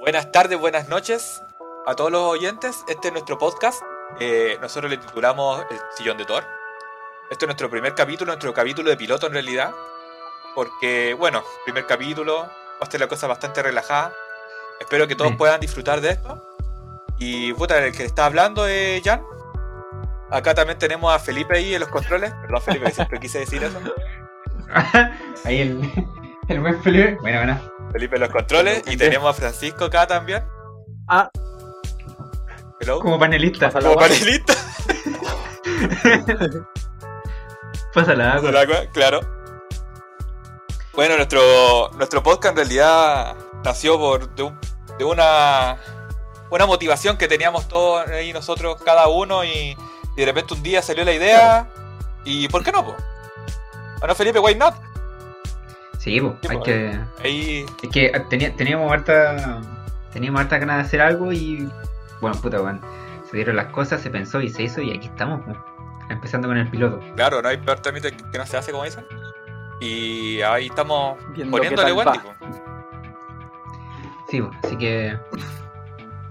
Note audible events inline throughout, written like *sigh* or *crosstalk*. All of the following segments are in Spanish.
Buenas tardes, buenas noches a todos los oyentes. Este es nuestro podcast. Eh, nosotros le titulamos El Sillón de Thor. Este es nuestro primer capítulo, nuestro capítulo de piloto en realidad. Porque, bueno, primer capítulo, va a ser la cosa bastante relajada. Espero que todos Sí. puedan disfrutar de esto. Y puta, el que está hablando es Jan. Acá también tenemos a Felipe ahí en los controles. Perdón, Felipe, siempre quise decir eso. *laughs* Ahí el, el buen Felipe. Bueno, bueno. Felipe en los controles. Y tenemos a Francisco acá también. Ah, Hello. Como panelista. Pasa Como panelista. *laughs* Pasa la agua. Del agua, claro. Bueno, nuestro, nuestro podcast en realidad nació por de, un- de una, una motivación que teníamos todos ahí nosotros, cada uno, y, y de repente un día salió la idea. ¿Y por qué no? Po? Bueno, Felipe, why not? Sí, pues, Sí, hay que. Ahí, Es que tenía- teníamos harta. Teníamos harta ganas de hacer algo y. Bueno, puta, weón. Se dieron las cosas, se pensó y se hizo y aquí estamos, pues. Empezando con el piloto. claro, no hay peor trámite que no se hace, como dicen. Y ahí estamos Viendo poniéndole po. Sí, pues, así que.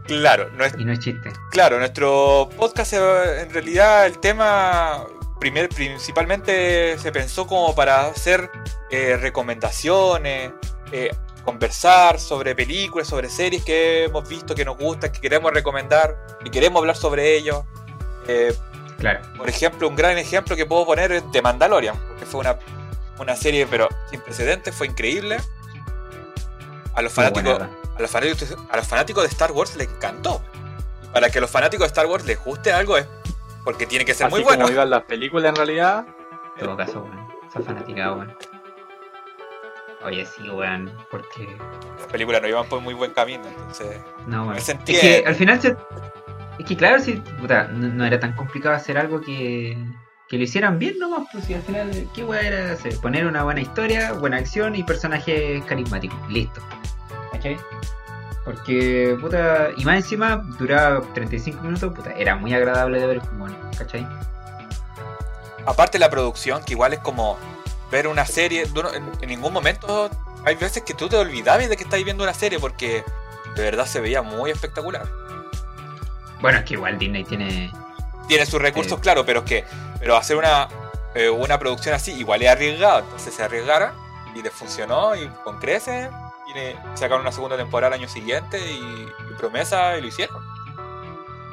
Claro, no es Y no es chiste. Claro, nuestro podcast en realidad el tema primer, principalmente se pensó como para hacer eh, recomendaciones, eh, conversar sobre películas, sobre series que hemos visto, que nos gustan, que queremos recomendar, que queremos hablar sobre ellos. Eh, Claro. por ejemplo, un gran ejemplo que puedo poner es The Mandalorian, porque fue una, una serie pero sin precedentes, fue increíble. A los fanáticos, a los fanáticos, a los fanáticos de Star Wars les encantó. Para que a los fanáticos de Star Wars les guste algo es porque tiene que ser Así muy bueno. como iban las películas en realidad. En todo caso, weón. Esa fanaticada, weón. Oye, sí, weón. Porque. Las películas no iban por muy buen camino, entonces No, weón. Es que al final se... Es que claro, si, puta, no, no era tan complicado hacer algo que, que lo hicieran bien nomás, pues si al final, ¿qué weá era hacer? Poner una buena historia, buena acción y personajes carismáticos, listo. ¿Cachai? Porque, puta, y más encima duraba 35 minutos, puta, era muy agradable de ver, bueno, ¿cachai? Aparte la producción, que igual es como ver una serie, en, ningún momento hay veces que tú te olvidabas de que estás viendo una serie porque de verdad se veía muy espectacular. Bueno, es que igual Disney tiene... Tiene sus recursos, Sí. claro, pero es que pero hacer una, eh, una producción así igual es arriesgado, entonces se arriesgaron y les funcionó y con creces le sacaron una segunda temporada al año siguiente y, y promesa y lo hicieron.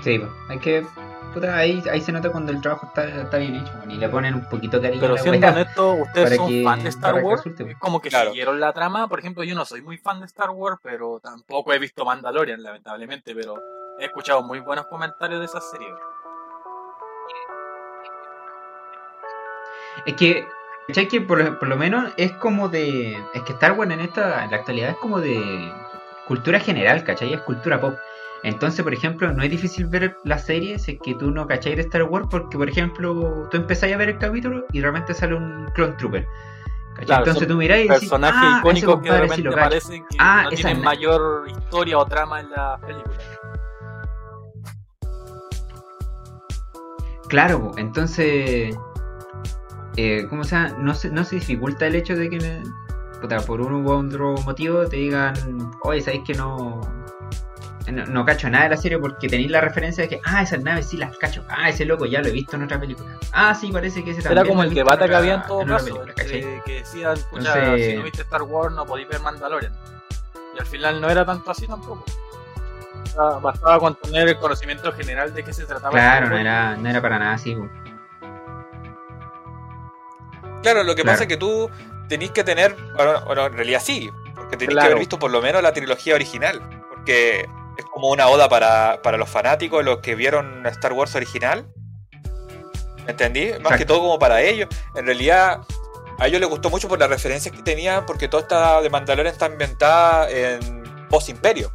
Sí, hay que... Puta, ahí, ahí se nota cuando el trabajo está, está bien hecho, y le ponen un poquito de cariño Pero siendo honesto, *laughs* ustedes son que- fan de Star Wars. Es como que Claro. siguieron la trama. Por ejemplo, yo no soy muy fan de Star Wars, pero tampoco he visto Mandalorian, lamentablemente. Pero he escuchado muy buenos comentarios de esa serie. Es que, ¿cachai? Que por, lo- por lo menos es como de. Es que Star Wars en esta. En la actualidad es como de. Cultura general, ¿cachai? Es cultura pop. Entonces, por ejemplo, no es difícil ver la serie si es que tú no cachai de Star Wars, porque, por ejemplo, tú empezás a ver el capítulo y realmente sale un Clone Trooper. ¿cachai? Claro, Entonces tú mirás y Personajes ah, icónicos que de sí repente aparecen que Ah, no tienen es la- mayor historia o trama en la película. Claro, entonces. Eh, ¿Cómo se llama? No se, no se dificulta el hecho de que. puta, por uno u otro motivo te digan. Oye, ¿sabéis que no. No, no cacho nada de la serie porque tenéis la referencia de que, ah, esas naves sí las cacho. Ah, ese loco ya lo he visto en otra película. Ah, sí, parece que ese también. Era como el debate que había en todo en caso, película, ¿cachai? entre que decían, pucha, Entonces- si no viste Star Wars no podéis ver Mandalorian. Y al final no era tanto así tampoco. Bastaba- Bastaba con tener el conocimiento general de qué se trataba. Claro, no era, no era para nada así. Claro, lo que Claro. pasa es que tú tenés que tener, bueno, bueno, en realidad sí, porque tenés que haber visto por lo menos la trilogía original, porque es como una oda para, para los fanáticos, los que vieron Star Wars original. ¿Me entendí? Más Exacto. que todo como para ellos. En realidad, a ellos les gustó mucho por las referencias que tenían, porque toda esta de Mandalorian está ambientada en post-imperio.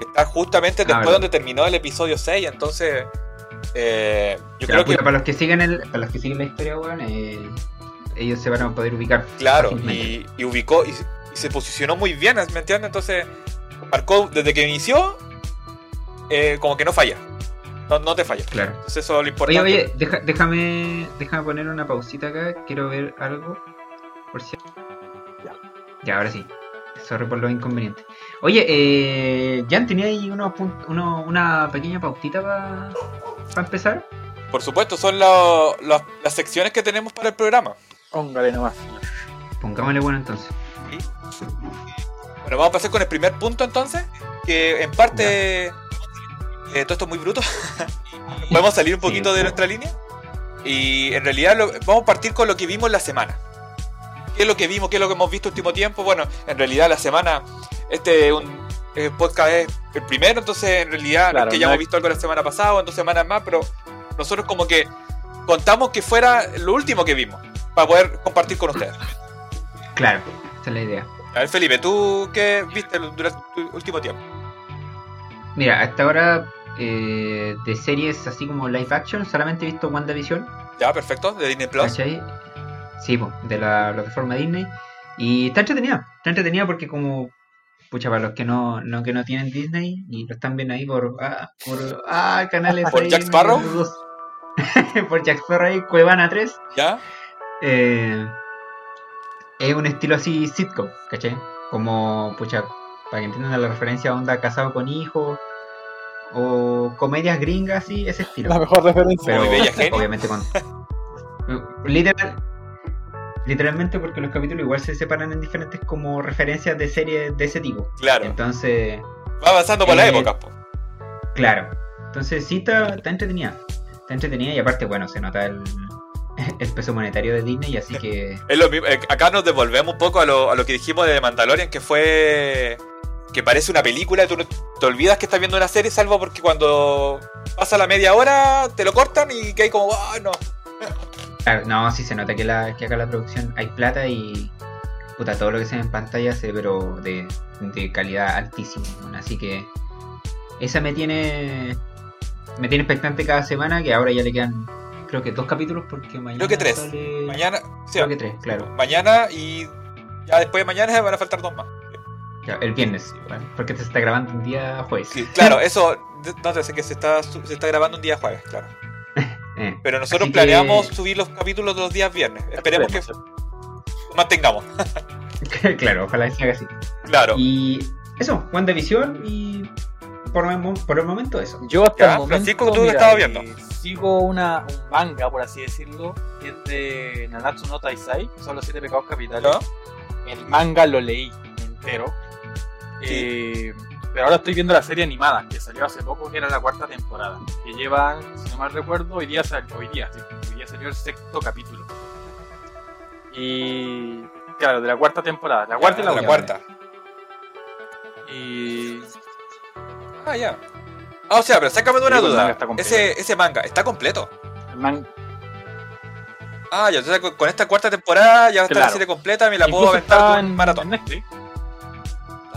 Está justamente Ah, después verdad. donde terminó el episodio 6, entonces... eh, yo creo que puta, para los que siguen el, para los que siguen la historia, weón, ellos se van a poder ubicar. Claro, y, y ubicó y, y se posicionó muy bien, ¿me entiendes? Entonces, marcó desde que inició, eh, como que no falla. No, no te falla. Claro. Entonces, eso es lo Oye, importante. oye, deja- déjame, déjame poner una pausita acá. Quiero ver algo. Por si. Ya. Ya, ahora sí. sorry por los inconvenientes. Oye, eh, Jan, ¿tenía ahí unos uno- una pequeña pautita para empezar? Por supuesto, son lo- lo- las secciones que tenemos para el programa. Póngale nomás. Pongámosle bueno entonces. Bueno, vamos a pasar con el primer punto entonces, que en parte eh, todo esto es muy bruto. *laughs* Podemos salir un Sí, poquito de nuestra línea. Y en realidad lo- vamos a partir con lo que vimos la semana. ¿Qué es lo que vimos? ¿Qué es lo que hemos visto último tiempo? Bueno, en realidad la semana, este un, eh, podcast es el primero, entonces en realidad Claro, que ya no hemos visto algo la semana pasada o en dos semanas más, pero nosotros como que contamos que fuera lo último que vimos, para poder compartir con ustedes. Claro, esa es la idea. A ver, Felipe, ¿tú qué viste durante tu último tiempo? Mira, hasta ahora eh, de series así como live action solamente he visto WandaVision, Ya, perfecto, de Disney Plus. ¿cachai? Sí, de la plataforma Disney. Y está entretenida, está entretenida porque como, pucha, para los que no, no, que no tienen Disney y lo están viendo ahí por, ah, por *laughs* ah, canales ¿Por ahí Jack Sparrow? *laughs* por Jack Sparrow ahí, Cuevana 3. ¿Ya? Eh, es un estilo así sitcom, ¿cachai? Como, pucha, para que entiendan la referencia, onda casado con hijos o comedias gringas, así, ese estilo. La mejor referencia. Pero Muy bella genio. obviamente con... *laughs* Literal, literalmente porque los capítulos igual se separan en diferentes como referencias de series de ese tipo. Claro. Entonces, Va avanzando por la Eh, época, po. claro. Entonces sí está, está entretenida. Está entretenida y aparte, bueno, se nota el, *laughs* el peso monetario de Disney, así que... *laughs* Es lo mismo, eh, acá nos devolvemos un poco a lo, a lo que dijimos de Mandalorian, que fue que parece una película y tú no- te olvidas que estás viendo una serie, salvo porque cuando pasa la media hora te lo cortan y que hay como, ah, no. Claro, no, sí se nota que, la, que acá la producción hay plata y puta, todo lo que se ve en pantalla se ve pero de, de calidad altísima. Así que esa me tiene me tiene expectante cada semana que ahora ya le quedan creo que dos capítulos porque mañana Creo que tres. sale- Mañana, sí, creo que tres, claro. mañana y ya después de mañana van a faltar dos más. Ya, el viernes, porque se está grabando un día jueves. Sí, claro, *laughs* eso, no te sé que se está, se está grabando un día jueves, claro. Eh, Pero nosotros Así que- planeamos subir los capítulos los días viernes. Esperemos que Esperemos. lo mantengamos. *laughs* claro, ojalá se haga así. Claro. Y eso, WandaVision y por, el mo- por el momento eso. Yo hasta Ya, el momento Francisco, tú lo mira, estabas viendo. eh, sigo una, un manga, por así decirlo, que es de Nanatsu no Taisai, que son los siete pecados capitales. ¿No? El manga lo leí entero. Eh, pero ahora estoy viendo la serie animada, que salió hace poco, que era la cuarta temporada. Que llevan, si no mal recuerdo, hoy día, sal- hoy día, hoy día salió el sexto capítulo. Y claro, de la cuarta temporada. La cuarta y la, la última. cuarta. Y Ah, ya. Ah, o sea, pero sácame de una pues, duda. manga ese, ese manga, ¿está completo? el man- Ah, ya, entonces con- esta cuarta temporada ya está la Claro. serie completa, me la puedo aventar de un en, maratón. en Netflix.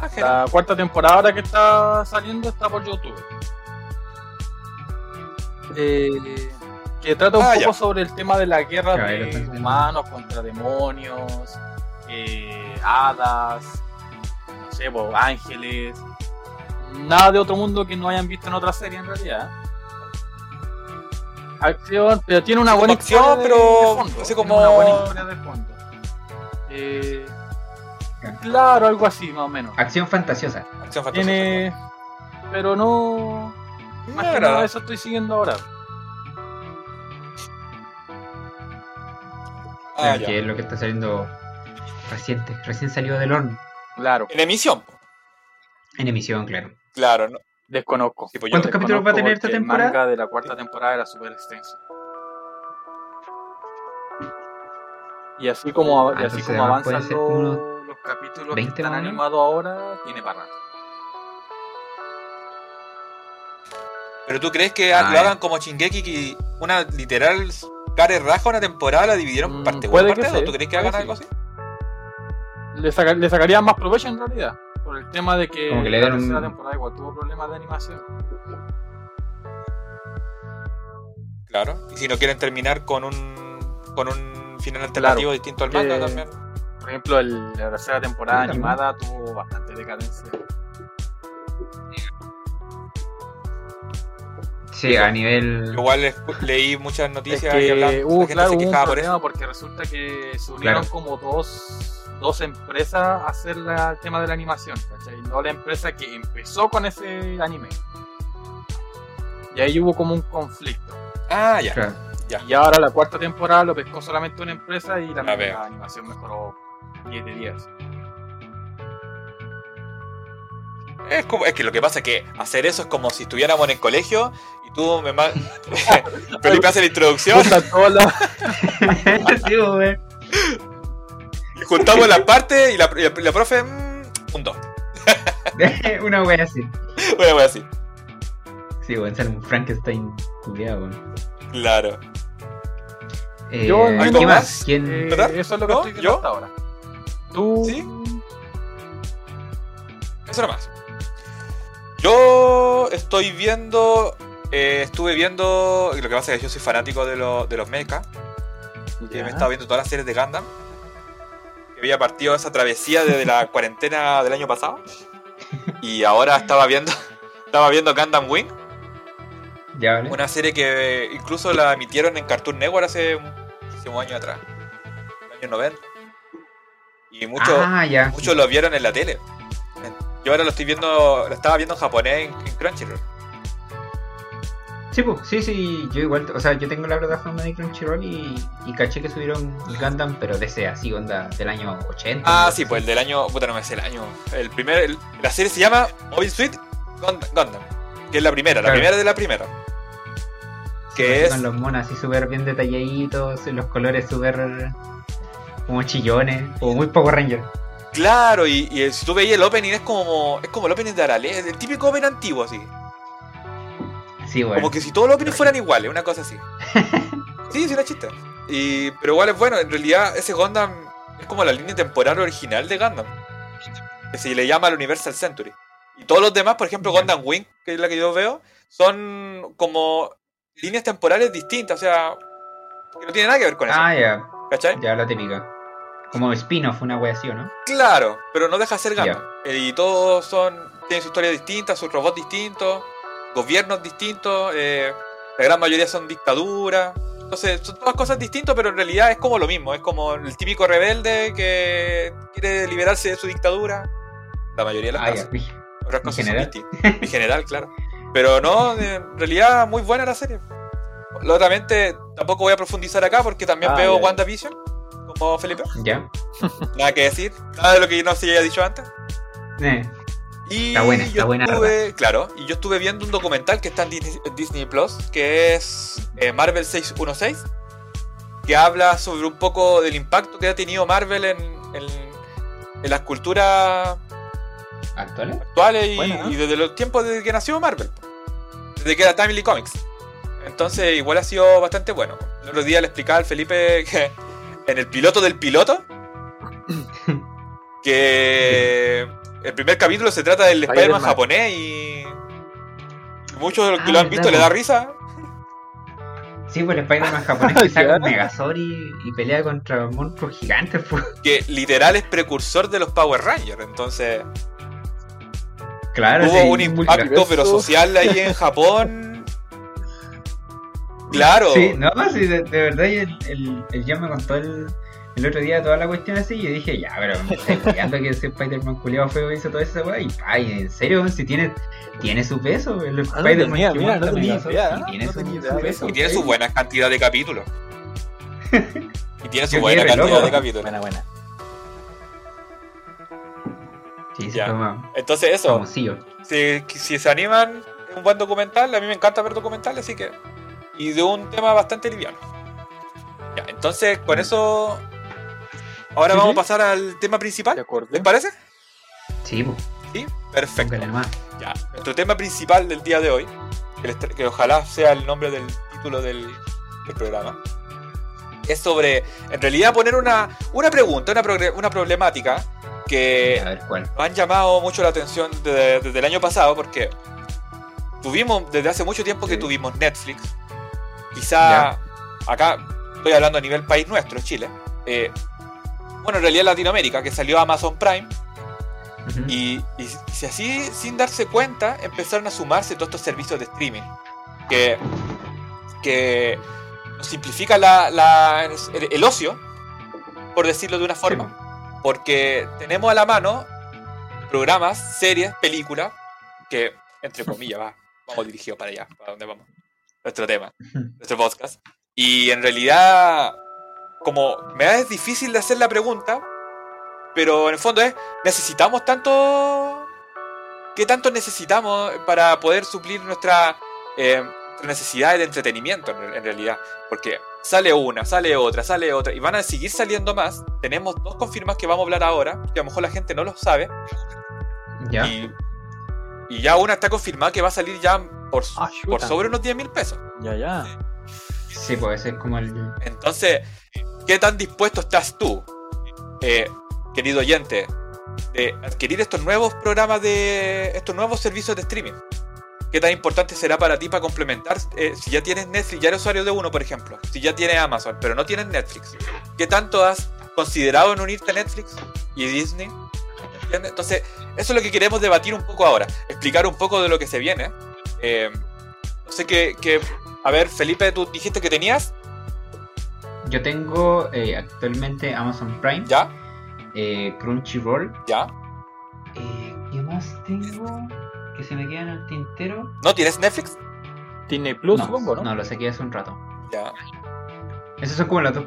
Ah. La cuarta temporada ahora que está saliendo está por YouTube. Eh, que trata un Ah, poco ya. sobre el tema de la guerra Ya, de viendo. humanos contra demonios, eh, hadas, no sé, ángeles. Nada de otro mundo que no hayan visto en otra serie en realidad. Acción, pero tiene una buena acción, historia de- pero de fondo. así tiene como- una buena historia de fondo. Eh, claro, algo así más o menos. Acción fantasiosa. Acción fantástica. Tiene. Pero no. Me Más que agrada. nada eso estoy siguiendo ahora. Ah, que ya. es lo que está saliendo reciente, recién salió del horno. Claro, En emisión. En emisión, claro. Claro, ¿no? desconozco. Yo- ¿Cuántos capítulos va a tener esta temporada? El manga de la cuarta temporada era súper extenso. Y así como, Ah, y así como avanzan los capítulos 20 que están animados ahora, tiene para rato. Pero tú crees que Ah, lo ya. hagan como Shingeki que una literal care raja una temporada la dividieron Mm, parte 1 puede y parte que 2? sí, ¿Tú crees que hagan algo sí. así? Le, saca- le sacarían más provecho en realidad. Por el tema de que, Como que le la un- tercera temporada igual tuvo problemas de animación. Claro. Y si no quieren terminar con un con un final alternativo distinto al manga Que- también. Por ejemplo, el- la tercera temporada Sí, también. animada tuvo bastante decadencia. Sí, a nivel. Igual leí muchas Es noticias que que hablan, la gente claro, se quejaba por problema eso. porque resulta que se unieron Claro. como dos, dos empresas a hacer la- el tema de la animación, ¿cachai? No la empresa que empezó con ese anime. Y ahí hubo como un conflicto. Ah, ya. Claro. Ya. Y ahora la cuarta temporada lo pescó solamente una empresa y la animación mejoró 10 de 10. Es, como, es que lo que pasa es que hacer eso es como si estuviéramos en el colegio y tú me ma- *laughs* Felipe hace la introducción *laughs* sí, güey. y juntamos las partes y la, y la- y la profe, mm, un 2. *laughs* Una wea así. Bueno, voy así. Sí, güey, ser un Frankenstein culiado. Claro. Eh, Yo, ¿algo ¿Qué más? más? ¿Quién? Eh, ¿Verdad? eso es lo que ¿No? estoy viendo ¿Yo? hasta ahora. Tú. ¿Sí? Eso nomás. Yo estoy viendo. eh, estuve viendo. Lo que pasa es que yo soy fanático de, lo- de los mechas. Que me he estado viendo todas las series de Gundam. Que había partido esa travesía desde la *laughs* cuarentena del año pasado. Y ahora estaba viendo. *laughs* Estaba viendo Gundam Wing. Ya, ¿vale? Una serie que incluso la emitieron en Cartoon Network hace muchísimos años atrás. En los años 90. Y muchos Ah, ya. muchos lo vieron en la tele. Yo ahora lo estoy viendo, lo estaba viendo en japonés en, en Crunchyroll. Sí, pues, sí, sí, yo igual, o sea, yo tengo la plataforma de Crunchyroll y, y caché que subieron Gundam, pero de ese así, onda, del año 80. Ah, sí, pues el del año, puta no me sé el año. El primer, el- la serie se llama Mobile Suit Gund- Gundam, que es la primera, la primera de la primera. Sí, Que así es, Con los monos así súper bien detalladitos, los colores súper como chillones, como muy Power Ranger. claro, y, y si tú veías el opening es como, es como el opening de Arale, el típico opening antiguo así. Sí, bueno. Como que si todos los openings fueran iguales, una cosa así. *laughs* Sí, sí, es chiste. Y, pero igual es bueno, en realidad ese Gundam es como la línea temporal original de Gundam. Que se le llama el Universal Century. Y todos los demás, por ejemplo. Gundam Wing, que es la que yo veo, son como líneas temporales distintas, o sea, que no tiene nada que ver con eso. Ah, ya, ¿Cachai? ya la típica. Como spin-off, una wea así, ¿o no? Claro, pero no deja de ser. Gundam. Y todos son, tienen su historia distinta, sus robots distintos, gobiernos distintos, eh, la gran mayoría son dictaduras. Entonces, son todas cosas distintas, pero en realidad es como lo mismo. Es como el típico rebelde que quiere liberarse de su dictadura. La mayoría de las Ah, cosas. ya. Otras En cosas son general. distintas. En general, claro. Pero no, en realidad muy buena la serie. Lógicamente, tampoco voy a profundizar acá porque también Ah, veo. WandaVision, como Felipe. Ya. *laughs* Nada que decir, nada de lo que no se haya dicho antes. Eh, Y Está buena, está buena, estuve, claro, y yo estuve viendo un documental que está en Disney, Plus, que es eh, Marvel 616, que habla sobre un poco del impacto que ha tenido Marvel en, en- en las culturas ¿Actuales? actuales y, y desde los tiempos desde que nació Marvel, desde que era Timely Comics. Entonces, igual ha sido bastante bueno. El otro día le explicaba al Felipe que en el piloto del piloto, *laughs* que el primer capítulo se trata del Spider-Man japonés y muchos de los que Ah, lo han visto le da risa. Sí, pues el Spider-Man japonés *laughs* que saca un Megazord y, y pelea contra monstruos gigantes, pues. Que literal es precursor de los Power Rangers. Entonces, Claro, hubo sí, un impacto pero social ahí en *laughs* Japón. Claro. Sí, no, sí, de, de verdad, y el, el, el John me contó el, el otro día toda la cuestión así, y yo dije, ya, pero me estoy cuidando que ese Spider-Man culiado feo hizo toda esa weá, y ay, en serio, si tiene, tiene su peso, el no Spider-Man mira, no tenía idea, ¿eh? tiene No su, su peso. Y tiene su buena cantidad de capítulos. *laughs* Y tiene su Yo buena cantidad loco. de capítulos. Buena, buena. Sí, sí, Ya. toma, Entonces eso, si, si se animan, es un buen documental. A mí me encanta ver documentales, así que... Y de un tema bastante liviano. Ya, entonces con eso... Ahora Sí, vamos sí. a pasar al tema principal. De acuerdo. ¿Les parece? Sí, pues, Sí, perfecto. Ya, nuestro tema principal del día de hoy, que, les tra- que ojalá sea el nombre del título del, del programa, es sobre, en realidad, poner una, una pregunta, una, una problemática que A ver, ¿cuál? nos han llamado mucho la atención desde, desde el año pasado, porque tuvimos, desde hace mucho tiempo que tuvimos Netflix, quizá acá estoy hablando a nivel país nuestro, Chile, eh, bueno, en realidad Latinoamérica, que salió Amazon Prime, y, y si así, sin darse cuenta, empezaron a sumarse todos estos servicios de streaming. que, que nos simplifica la, la- el, el ocio, por decirlo de una forma, porque tenemos a la mano programas, series, películas, que, entre *laughs* comillas, va, vamos dirigidos para allá, para donde vamos, nuestro tema, nuestro podcast. Y en realidad, como me es difícil de hacer la pregunta, pero en el fondo es, ¿necesitamos tanto? ¿Qué tanto necesitamos para poder suplir nuestra, eh, necesidades de entretenimiento en, en realidad? Porque sale una, sale otra, sale otra, y van a seguir saliendo más. Tenemos dos confirmas que vamos a hablar ahora, que a lo mejor la gente no lo sabe, ¿Ya? y, y ya una está confirmada que va a salir ya por, Ah, por sobre unos 10 mil pesos. Ya, ya. Sí, puede ser como el. Entonces, ¿qué tan dispuesto estás tú, eh, querido oyente, de adquirir estos nuevos programas de. estos nuevos servicios de streaming? ¿Qué tan importante será para ti para complementar? eh, si ya tienes Netflix, ya eres usuario de uno, por ejemplo. Si ya tienes Amazon, pero no tienes Netflix. ¿Qué tanto has considerado en unirte a Netflix y Disney? ¿Entiendes? Entonces, eso es lo que queremos debatir un poco ahora. Explicar un poco de lo que se viene. Eh, no sé qué. qué- a ver, Felipe, tú dijiste que tenías. Yo tengo eh, actualmente Amazon Prime, ¿Ya? eh, Crunchyroll. ¿Ya? Eh, ¿Qué más tengo? Que se me queda en el tintero. ¿No tienes Netflix? Disney Plus, no, supongo, ¿no? no, lo saqué hace un rato. Ya. Esos son como los dos.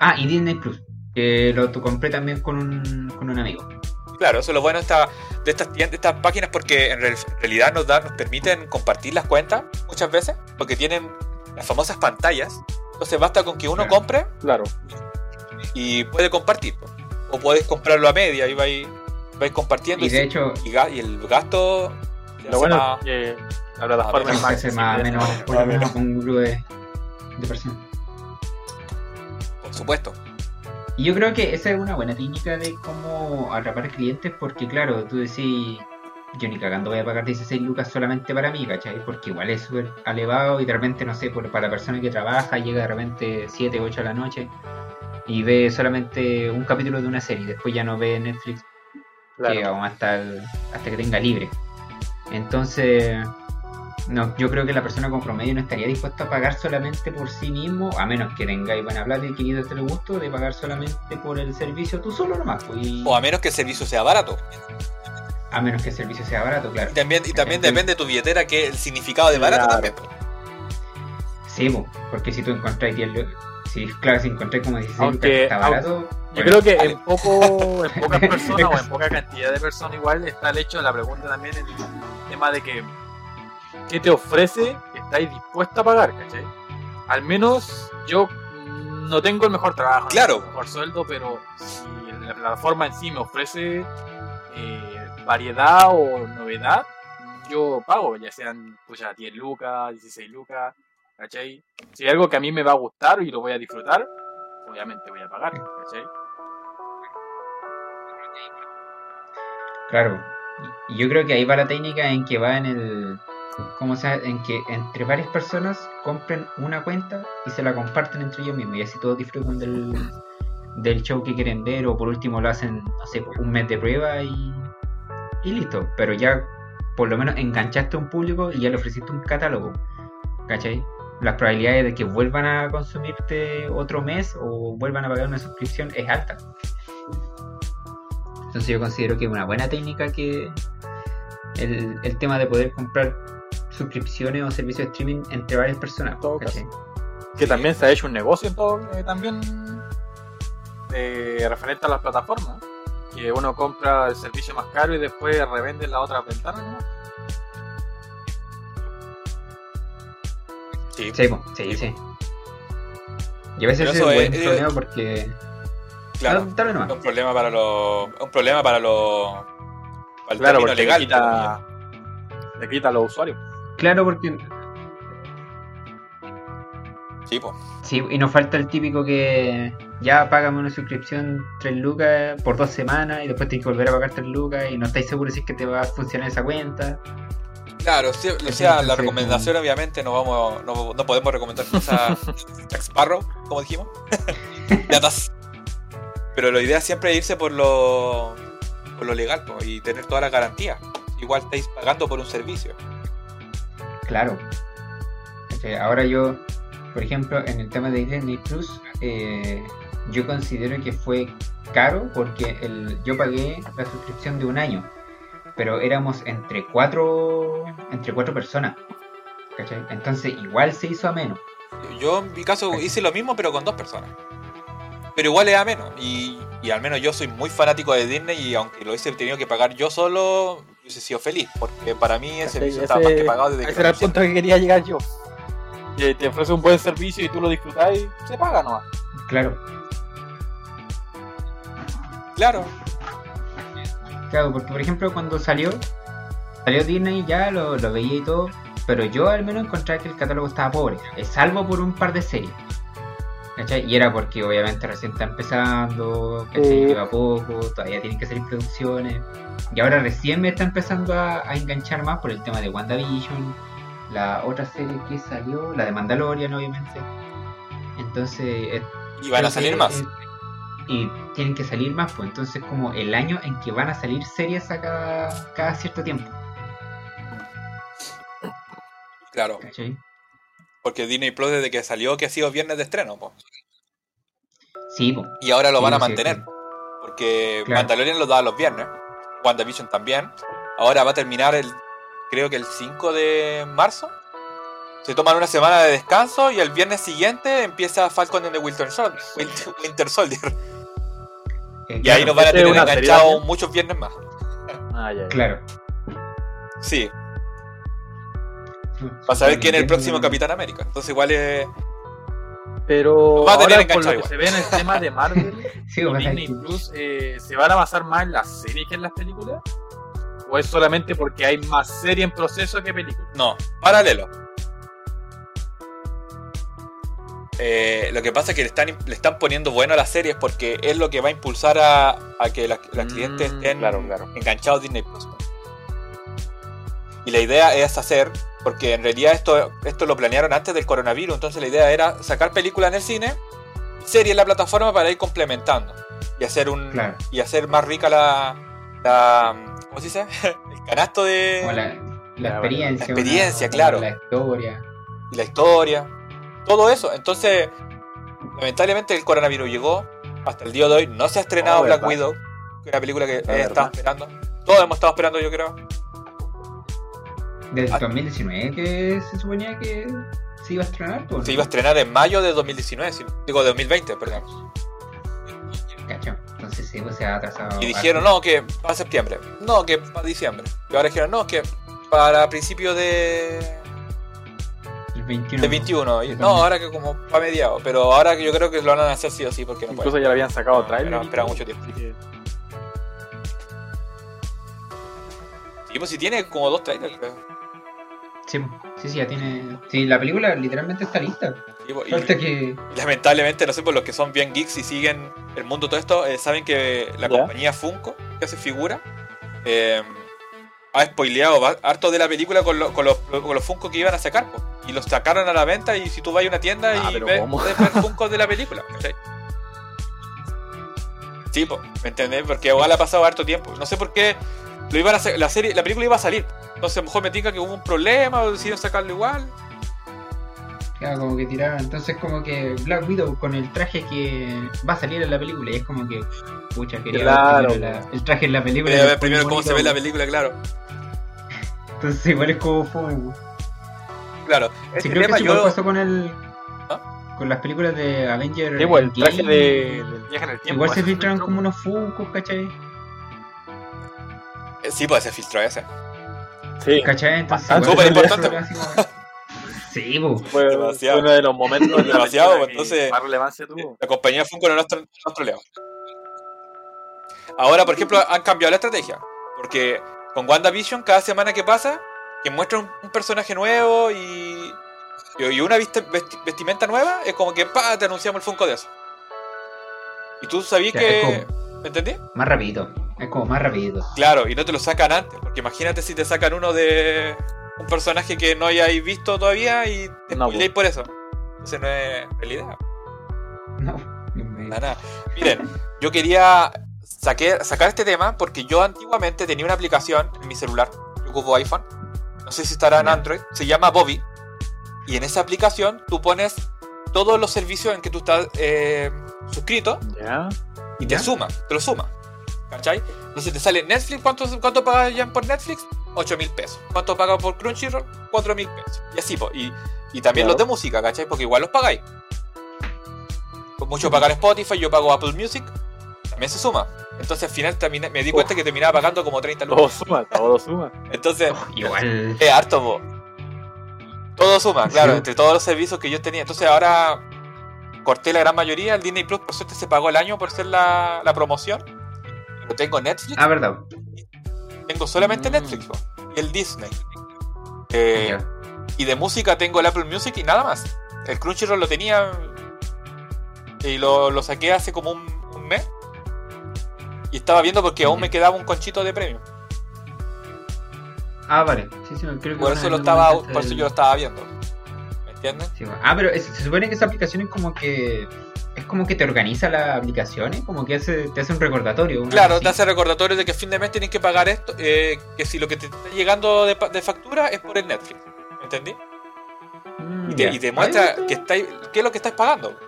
Ah, y Disney Plus. Que lo compré también con un, con un amigo. Claro, eso es lo bueno de, esta- de estas tiendas, de estas páginas porque en real- realidad nos, da, nos permiten compartir las cuentas muchas veces porque tienen las famosas pantallas. Entonces basta con que uno Claro. compre Claro. y puede compartir. O puedes comprarlo a media y vais, vais compartiendo. Y Y, de hecho, y el gasto Lo bueno más- es que la plataforma es más más hace más o accesible. menos, por lo menos un grupo de, de personas. por supuesto. Y yo creo que esa es una buena técnica de cómo atrapar clientes, porque claro, tú decís, yo ni cagando voy a pagar 16 lucas solamente para mí, ¿cachai? Porque igual es súper elevado y de repente, no sé, por, para la persona que trabaja, llega de repente 7, 8 de la noche y ve solamente un capítulo de una serie, después ya no ve Netflix Claro. que hasta, el- hasta que tenga libre. Entonces, no, yo creo que la persona con promedio no estaría dispuesta a pagar solamente por sí mismo, a menos que tengáis buena plata y querido te gusto, de pagar solamente por el servicio tú solo nomás. pues, y- O a menos que el servicio sea barato. a menos que el servicio sea barato, claro. Y también, y también depende de tu billetera que el significado de barato Claro. también. Sí, po, porque si tú encontrás 10 lu- si, claro, si encontrás como 16 lucas Aunque- que está barato, Yo bueno, creo que vale. en, poco, en pocas *laughs* personas o en poca cantidad de personas igual está el hecho de la pregunta también el tema de que ¿qué te ofrece que estáis dispuesto a pagar? ¿cachai? Al menos yo no tengo el mejor trabajo, Claro. el mejor sueldo, pero si la plataforma en sí me ofrece eh, variedad o novedad, yo pago, ya sean pucha, 10 lucas, 16 lucas, ¿cachai? Si hay algo que a mí me va a gustar y lo voy a disfrutar, obviamente voy a pagar, ¿cachai? Claro. Y yo creo que ahí va la técnica en que va en el. ¿Cómo se llama? En que entre varias personas compren una cuenta y se la comparten entre ellos mismos. Y así todos disfrutan del, del show que quieren ver. O por último lo hacen, no sé, un mes de prueba y. Y listo. Pero ya por lo menos enganchaste a un público y ya le ofreciste un catálogo. ¿Cachai? Las probabilidades de que vuelvan a consumirte otro mes o vuelvan a pagar una suscripción es alta. Entonces yo considero que es una buena técnica que el, el tema de poder comprar suscripciones o servicios de streaming entre varias personas. Que también se ha hecho un negocio en todo, eh, también eh, referente a las plataformas que uno compra el servicio más caro y después revende en la otra ventana ¿no? Sí. Sí, sí, sí. Y a veces es un buen es- problema porque... Claro. Dale- dale nomás. Es un problema para los. es un problema para los. Para el claro término porque legal. le quita le quita a los usuarios Claro, porque... Sí, pues. Sí, y nos falta el típico que ya págame una suscripción 3 lucas por dos semanas y después tienes que volver a pagar 3 lucas y no estáis seguros si es que te va a funcionar esa cuenta. Claro, sí, o sea, la recomendación obviamente no vamos, no, no podemos recomendar esa *laughs* Jack Sparrow, como dijimos. Pero la idea siempre es irse por lo, por lo legal po, y tener todas las garantías. Igual estáis pagando por un servicio. Claro. ¿cachai? Ahora yo, por ejemplo, en el tema de Disney Plus, eh, yo considero que fue caro porque el, yo pagué la suscripción de un año, pero éramos entre cuatro, entre cuatro personas, ¿cachai? Entonces igual se hizo a menos. Yo en mi caso hice lo mismo, pero con dos personas. Pero igual era menos. Y, y al menos yo soy muy fanático de Disney y aunque lo hubiese tenido que pagar yo solo, hubiese sido feliz. Porque para mí ese servicio estaba más que pagado desde que ese era lo el punto que quería llegar yo. Que te ofrece un buen servicio y tú lo disfrutas y se paga nomás. Claro, Claro. claro, porque por ejemplo cuando salió, salió Disney ya lo, lo veía y todo, pero yo al menos encontré que el catálogo estaba pobre, eh, salvo por un par de series. ¿Cachai? Y era porque obviamente recién está empezando, ¿cachai? Sí. lleva poco, todavía tienen que salir producciones. Y ahora recién me está empezando a, a enganchar más por el tema de WandaVision, la otra serie que salió, la de Mandalorian obviamente. Entonces... es- Y van a salir que, más. eh, y tienen que salir más, pues entonces como el año en que van a salir series a cada, cada cierto tiempo. Claro. ¿cachai? Porque Disney Plus desde que salió que ha sido viernes de estreno. po. Sí, pues. Y ahora lo Sí, van a sí, mantener. Porque Claro. Mandalorian lo da los viernes. WandaVision también. Ahora va a terminar el. Creo que el 5 de marzo. Se toman una semana de descanso y el viernes siguiente empieza Falcon and the Winter Soldier. Winter, Soldier. Eh, Y ahí nos van a ¿Este es tener enganchados muchos viernes más. Ah, ya, ya. Claro. Sí, para saber quién es el próximo Capitán América. Entonces igual es. Pero Va a tener ahora, por enganchado lo que igual. se ve en el tema de Marvel *laughs* Sí, Disney Plus, eh, ¿se van a basar más en las series que en las películas? ¿O es solamente porque hay más serie en proceso que películas? No, paralelo. Eh, lo que pasa es que le están, le están poniendo bueno a las series porque es lo que va a impulsar a, a que las, las Mm, clientes estén claro, claro. enganchados a Disney Plus. Y la idea es hacer, porque en realidad esto, esto lo planearon antes del coronavirus, entonces la idea era sacar películas en el cine, series en la plataforma para ir complementando y hacer un Claro. y hacer más rica la, la ¿cómo se dice? *laughs* el canasto de la, la La experiencia. la experiencia, una- claro. La historia. y la historia, todo eso. Entonces, lamentablemente el coronavirus llegó. Hasta el día de hoy no se ha estrenado Oh, Black. Widow, que es una película que La verdad. esperando. Todos hemos estado esperando, yo creo. Del Ah. 2019 que se suponía que se iba a estrenar. pues, Se ¿no? iba a estrenar en mayo de 2019, si- digo de 2020, perdón. Cacho. Entonces sí, pues se ha atrasado. Y dijeron, no, que para septiembre, no, que para diciembre. Y ahora dijeron, no, que para principios de, El 21. de 21. Y, no, ahora que como para mediados. Pero ahora que yo creo que lo van a hacer sí o sí, porque no Incluso ya le habían sacado No, trailer. pero y espera todo, mucho tiempo. así que- Sí, pues si tiene como dos trailers, creo. Sí, sí, sí, ya tiene. Sí, la película literalmente está lista. Y- que. Lamentablemente, no sé, por los que son bien geeks y siguen el mundo todo esto, eh, saben que la Ya. compañía Funko, que hace figura, eh, ha spoileado va- harto de la película con, lo- con los, con los Funko que iban a sacar. po. Y los sacaron a la venta y si tú vas a una tienda Ah, y ves, ver Funko de la película. ¿cachai? Sí, po, ¿me entendés? Porque igual ha pasado harto tiempo. No sé por qué lo iban a hacer, la serie, la película iba a salir. Entonces a lo mejor me diga que hubo un problema o decidieron sacarlo igual. Claro, como que tiraron. Entonces, como que Black Widow con el traje que va a salir en la película. Y es como que. Pucha, quería Claro, ver la- el traje en la película. Quería ver primero cómo se ve la película, claro. *laughs* Entonces, igual es como fuego. Claro. Sí, Este creo que tema eso igual yo. pasó con el. ¿Ah? Con las películas de Avengers. Sí, pues, el traje de, del viaje en el tiempo. Igual se filtraron como unos Funkos, ¿cachai? Sí, puede ser filtro ese. Sí, ¿Cachai? Entonces, Bastante. igual Súper importante, Sí, pues. fue, Demasiado. fue uno de los momentos de Demasiado, película pues, entonces- más relevancia tuvo. La compañía Funko no nos, troleó. Ahora, por ejemplo, han cambiado la estrategia. Porque con WandaVision, cada semana que pasa, que muestra un, un personaje nuevo y, y y una vesti- vestimenta nueva, es como que pa, te anunciamos el Funko de eso. Y tú sabías Ya, que. ¿Me entendí? Más rapidito. Es como más rapidito. Claro, y no te lo sacan antes. Porque imagínate si te sacan uno de un personaje que no hayáis visto todavía y te No, por eso. Entonces no es realidad. No. me- Nada, nada. Miren, yo quería sacar este tema porque yo antiguamente tenía una aplicación en mi celular. Yo ocupo iPhone. No sé si estará en. Android. Se llama Bobby. Y en esa aplicación tú pones todos los servicios en que tú estás eh, suscrito Ya. y te ¿Ya? suma, te lo suma. ¿Cachai? Entonces te sale Netflix, ¿cuánto, cuánto pagas ya por Netflix? 8 mil pesos. ¿Cuánto pagas por Crunchyroll? 4 mil pesos. Y así, po. Y, y también Claro. los de música, ¿cachai? Porque igual los pagáis. Mucho pagar Spotify, yo pago Apple Music, también se suma. Entonces al final terminé- me di cuenta que terminaba pagando como 30 Todo lucas. suma, todo suma. *laughs* Entonces, Igual. es harto, po. Todo suma, claro, Sí. entre todos los servicios que yo tenía. Entonces ahora corté la gran mayoría. El Disney Plus, por suerte, se pagó el año por hacer la, la promoción. Pero tengo Netflix, Ah, verdad. tengo solamente Mm. Netflix po, y el Disney. Eh, y de música tengo el Apple Music y nada más. El Crunchyroll lo tenía y lo, lo saqué hace como un, un mes. Y estaba viendo porque aún me quedaba un conchito de premio. Ah, vale. Sí, sí, creo que Por eso, lo estaba, por eso yo lo estaba viendo. ¿Me entiendes? Sí. Ah, pero es- se supone que esa aplicación es como que. Es como que te organiza las aplicaciones, como que hace, te hace un recordatorio. Claro, te hace recordatorio de que a fin de mes tienes que pagar esto, eh, que si lo que te está llegando de, factura es por el Netflix. ¿Me entendí? Mm, Y te, ya. y te muestra que estáis, qué es lo que estás pagando.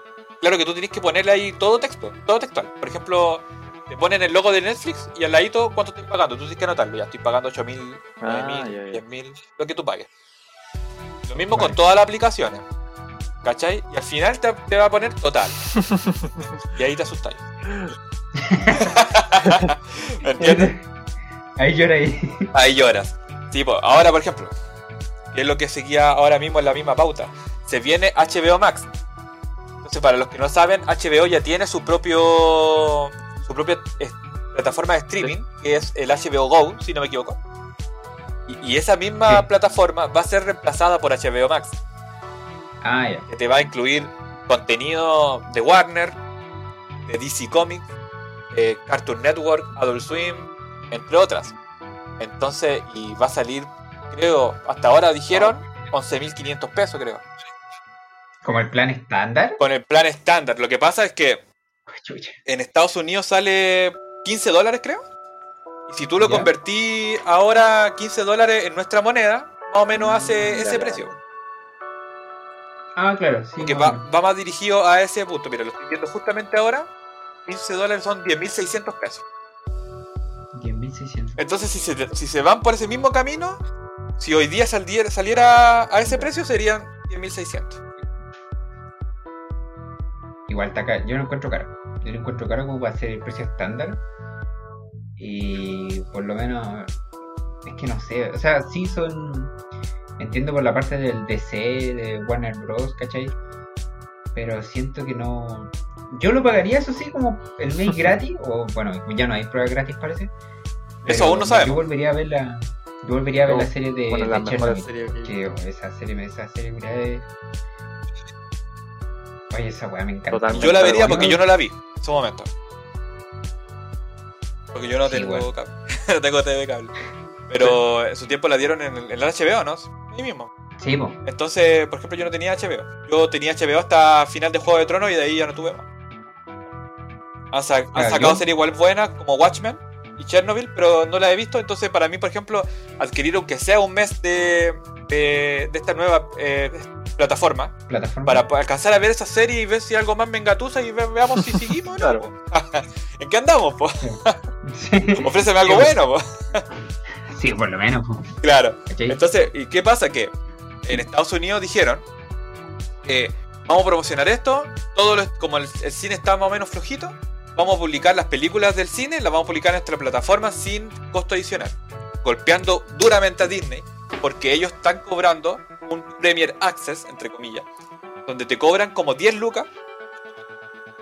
Claro que tú tienes que ponerle ahí todo texto, todo textual. Por ejemplo, te ponen el logo de Netflix y al ladito cuánto estoy pagando. Tú tienes que anotarlo. Ya estoy pagando 8 mil, 9 Ah, mil, ya, ya. 10 mil, lo que tú pagues. Lo mismo Vale. con todas las aplicaciones. ¿Cachai? Y al final te, te va a poner total. y ahí te asustáis. ¿Me *laughs* entiendes? Ahí llora ahí. Ahí lloras. Sí, pues, ahora, por ejemplo, que es lo que seguía ahora mismo en la misma pauta, se viene HBO Max. Entonces, para los que no saben, HBO ya tiene su propio su propia plataforma de streaming, que es el HBO Go, si no me equivoco. Y, y esa misma Sí. plataforma va a ser reemplazada por HBO Max, Ah, ya. que te va a incluir contenido de Warner, de DC Comics, eh, Cartoon Network, Adult Swim, entre otras. Entonces, y va a salir, creo, hasta ahora dijeron 11.500 pesos, creo. Como el plan estándar. Con el plan estándar. Lo que pasa es que en Estados Unidos sale 15 dólares, creo. Y si tú lo Ya. convertís ahora 15 dólares en nuestra moneda, más o menos hace Ya, ese precio. Ah, claro, sí. Que va, va más dirigido a ese punto. Mira, lo estoy viendo justamente ahora. 15 dólares son 10.600 pesos. 10.600. Entonces, si se, si se van por ese mismo camino, si hoy día saliera, saliera a ese precio, serían 10.600. Igual está caro. Yo lo encuentro caro. Yo lo encuentro caro como para ser el precio estándar. Y por lo menos. Es que no sé. O sea, sí son. Entiendo por la parte del DC, de Warner Bros. ¿cachai? Pero siento que no. Yo lo pagaría, eso sí, como el mes *laughs* gratis. O bueno, ya no hay pruebas gratis, parece. Eso aún no Yo sabemos. volvería a ver la. Yo volvería a ver No, la serie de, Bueno, de Chernobyl. series que Que esa serie, esa serie, mira, es- Oye, esa weá me encanta. Totalmente. Yo la vería porque yo no la vi en su momento. Porque yo no Sí, tengo cable. no *laughs* tengo TV cable. Pero en su tiempo la dieron en el, en el HBO, ¿no? Mismo. Sí, po. Entonces, por ejemplo, yo no tenía HBO. Yo tenía HBO hasta final de Juego de Tronos y de ahí ya no tuve más. Han, sa- han Claro, sacado yo- series igual buenas como Watchmen y Chernobyl, pero no la he visto. Entonces, para mí, por ejemplo, adquirir aunque sea un mes de, de, de esta nueva eh, plataforma Plataforma. para alcanzar a ver esa serie y ver si algo más me engatusa y ve- veamos si seguimos. ¿no? *laughs* Claro. *laughs* ¿En qué andamos? Po? Sí. *laughs* Ofréceme algo bueno. Po. Sí, por lo menos. Claro. ¿Cachai? Entonces, ¿y qué pasa? Que en Estados Unidos dijeron, eh, vamos a promocionar esto, todo lo- como el, el cine está más o menos flojito, vamos a publicar las películas del cine, las vamos a publicar en nuestra plataforma sin costo adicional, golpeando duramente a Disney, porque ellos están cobrando un Premier Access, entre comillas, donde te cobran como 10 lucas,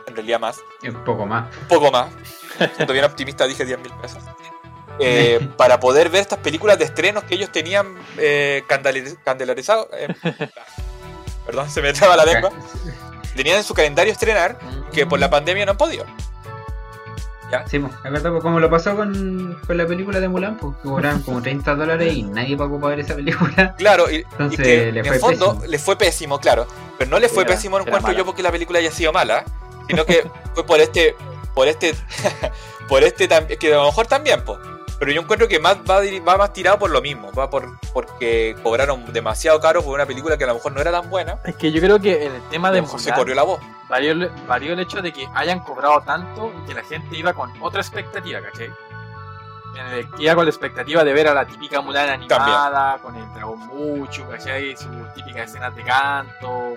en realidad más, Un poco más. un poco más. Siendo bien optimista dije 10 mil pesos. Eh, *laughs* para poder ver estas películas de estrenos que ellos tenían eh, candelarizado. eh, *laughs* perdón, se me traba la lengua. Tenían en su calendario estrenar que por la pandemia no han podido. Sí, po. Es verdad, pues como lo pasó con, con la película de Mulan, pues que cobraron como 30 dólares y nadie pagó para ver esa película. Claro, y, y *laughs* Entonces, que le en fue fondo pésimo. le fue pésimo, claro. Pero no le fue Era- pésimo, no encuentro mala. yo porque la película haya sido mala, sino que fue por este. por este. por este tam- que a lo mejor también, po. Pero yo encuentro que más va, más tirado por lo mismo, va por porque cobraron demasiado caro por una película que a lo mejor no era tan buena. Es que yo creo que en el tema de mejor se Mulan corrió la voz. varió, el- varió el hecho de que hayan cobrado tanto y que la gente iba con otra expectativa, ¿cachai? En el que iba con la expectativa de ver a la típica Mulan animada, con el dragón mucho, ¿cachai? Sus típicas escenas de canto,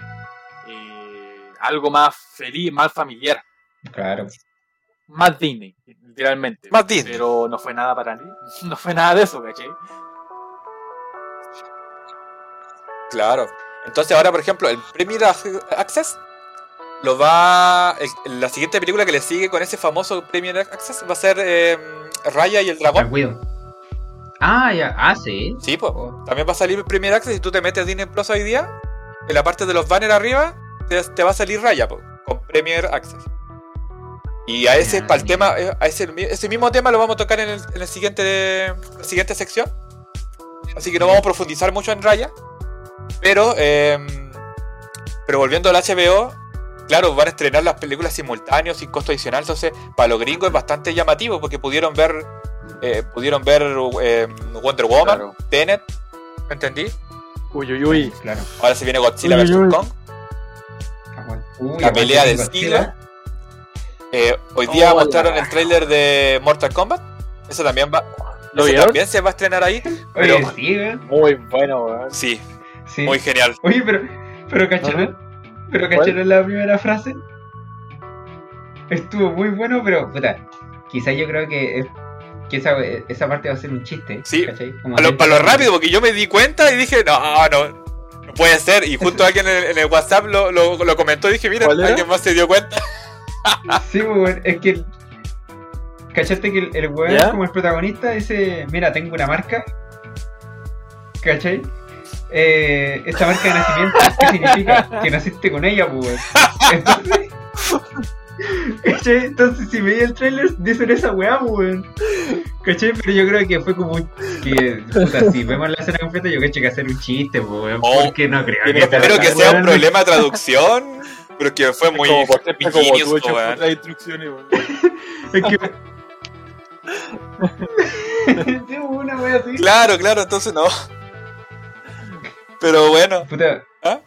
eh, algo más feliz, más familiar, Claro. más Disney, literalmente. Más Disney. Pero no fue nada para mí, *laughs* no fue nada de eso, ¿cachai? Claro. Entonces ahora, por ejemplo, el Premier Access lo va... el- la siguiente película que le sigue con ese famoso Premier Access va a ser eh, Raya y el Dragón. Ah, ya. Ah, sí. Sí, pues. Oh, También va a salir el Premier Access y tú te metes a Disney Plus hoy día. En la parte de los banners arriba te, te va a salir Raya con Premier Access. Y a ese, para el tema, eh, a ese, ese mismo tema lo vamos a tocar en, el, en el siguiente, la siguiente sección. Así que no vamos a profundizar mucho en Raya. Pero, eh, pero volviendo al HBO, claro, van a estrenar las películas simultáneos sin costo adicional. Entonces, para los gringos es bastante llamativo porque pudieron ver, eh, pudieron ver eh, Wonder Woman, Claro. Tenet, ¿me entendí? Uy, uy, uy. Claro. Ahora se viene Godzilla Uy, uy, vs. uy. Kong, Ah, bueno. La pelea de del Godzilla, siglo. Eh, hoy día mostraron el tráiler de Mortal Kombat. Eso también va. ¿Lo eso también se va a estrenar ahí. Oye, Pero sí, weón. Muy bueno, weón. sí, Sí. muy genial. Oye, pero, pero cacharon, pero cacharon la primera frase. Estuvo muy bueno, pero puta, quizás yo creo que, es- que esa, esa parte va a ser un chiste. Sí. ¿cachai? Como Para lo, rápido, porque yo me di cuenta y dije, no, no, no puede ser. Y justo alguien en el, en el WhatsApp lo, lo, lo comentó y dije, mira, alguien más se dio cuenta. Sí, pues, weón, es que. el- ¿Cachaste que el, el weón, ¿Ya? como el protagonista, dice: Mira, tengo una marca. ¿Cachai? Eh, esta marca de nacimiento, ¿qué significa? Que naciste con ella, pues, weón. Entonces. *laughs* ¿Cachai? Entonces, si veía el trailer, dicen esa weá, pues, weón. ¿Cachai? Pero yo creo que fue como un- que, puta, si vemos la escena completa, yo caché que hacer un chiste, pues, weón. Oh, porque no creo tiene que que Espero sea que sea un problema de traducción, pero que fue muy como por como tú hecho otras instrucciones, weón. *laughs* Es que. *laughs* Sí, una wea así. Claro, claro, entonces no. Pero bueno, Puta. ¿Ah?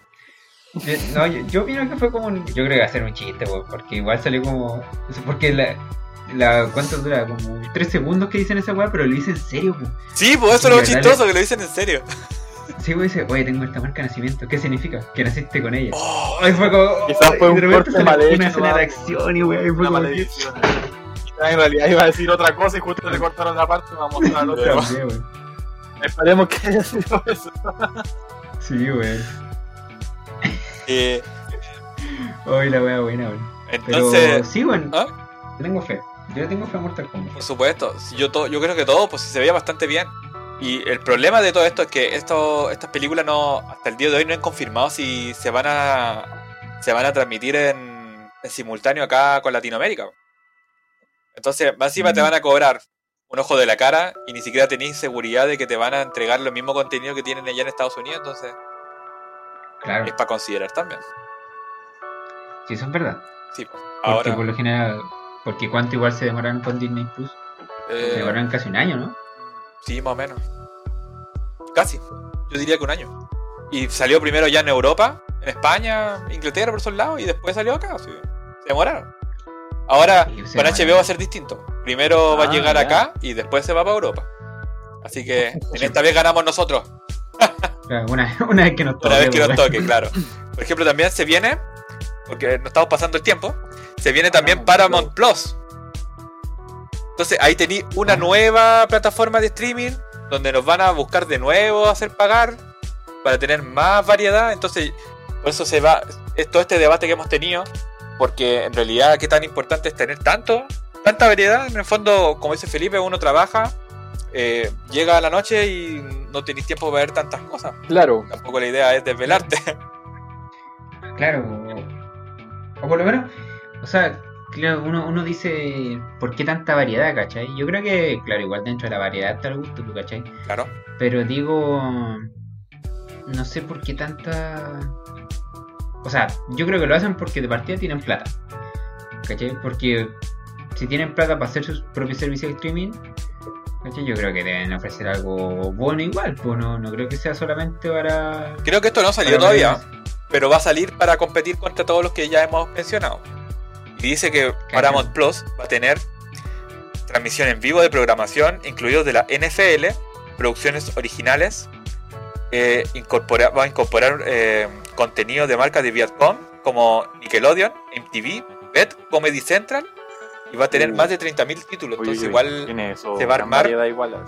Yo, no, yo, yo opino que fue como un. Yo creo que va a ser un chiste, weón. Porque igual salió como. Porque la. la ¿Cuánto dura? Como 3 segundos que dicen esa weá, pero lo dice en serio, weón. sí, pues eso es lo chistoso, que lo dicen en serio. Sí, weón, dice, oye, tengo esta marca de nacimiento. ¿Qué significa? Que naciste con ella. Oh, fue como. Quizás fue un corte mal hecho, Una escena de acción y weón. Y fue como. en realidad iba a decir otra cosa y justo le cortaron la parte para mostrar *laughs* otra. También, weón. Esperemos que haya sido eso. Sí, weón. eh, Hoy la wea buena. Pero entonces, sí, weón. ¿Ah? Yo tengo fe. Yo tengo fe a Mortal Kombat. por supuesto, yo, yo creo que todo pues se veía bastante bien. Y el problema de todo esto es que esto, estas películas no hasta el día de hoy no han confirmado si se van a se van a transmitir en, en simultáneo acá con Latinoamérica. Entonces, más encima te Mm. van a cobrar un ojo de la cara y ni siquiera tenéis seguridad de que te van a entregar lo mismo contenido que tienen allá en Estados Unidos, entonces Claro. es para considerar también. Sí, eso es verdad. Sí, pues. Porque por lo general, porque cuánto igual se demoraron con Disney Plus, eh, se demoraron casi un año, ¿no? Sí, más o menos. Casi. Yo diría que un año. Y salió primero ya en Europa, en España, Inglaterra, por esos lados, y después salió acá. sí. Se demoraron. Ahora, Sí, demoraron. HBO va a ser distinto. Primero va a Ah, llegar ya. acá y después se va para Europa. Así que *laughs* en esta vez ganamos nosotros. Una, *laughs* una vez que nos Una vez que nos toque, claro. Por ejemplo, también se viene, porque nos estamos pasando el tiempo, se viene también Paramount Plus. Entonces ahí tení una Ah. nueva plataforma de streaming donde nos van a buscar de nuevo hacer pagar para tener más variedad. Entonces, por eso se va es todo este debate que hemos tenido, porque en realidad qué tan importante es tener tanto, tanta variedad. En el fondo, como dice Felipe, uno trabaja, eh, llega a la noche y no tenéis tiempo para ver tantas cosas. Claro. Tampoco la idea es desvelarte. Claro. O por lo menos, o sea, claro, uno, uno dice, ¿por qué tanta variedad, cachai? Yo creo que, claro, igual dentro de la variedad está el gusto, ¿tú, cachai? Claro. Pero digo, no sé por qué tanta... O sea, yo creo que lo hacen porque de partida tienen plata. ¿Cachai? Porque si tienen plata para hacer sus propios servicios de streaming, ¿Cachai? Yo creo que deben ofrecer algo bueno igual, pues no, no creo que sea solamente para... Creo que esto no salió todavía, pero va a salir para competir contra todos los que ya hemos mencionado. Y dice que Paramount Plus va a tener transmisión en vivo de programación, incluidos de la NFL, producciones originales, eh, incorpora- va a incorporar eh, contenido de marcas de Viacom como Nickelodeon, MTV, Bet, Comedy Central, y va a tener Uh. más de 30.000 títulos. Entonces igual eso, se va a armar. igual.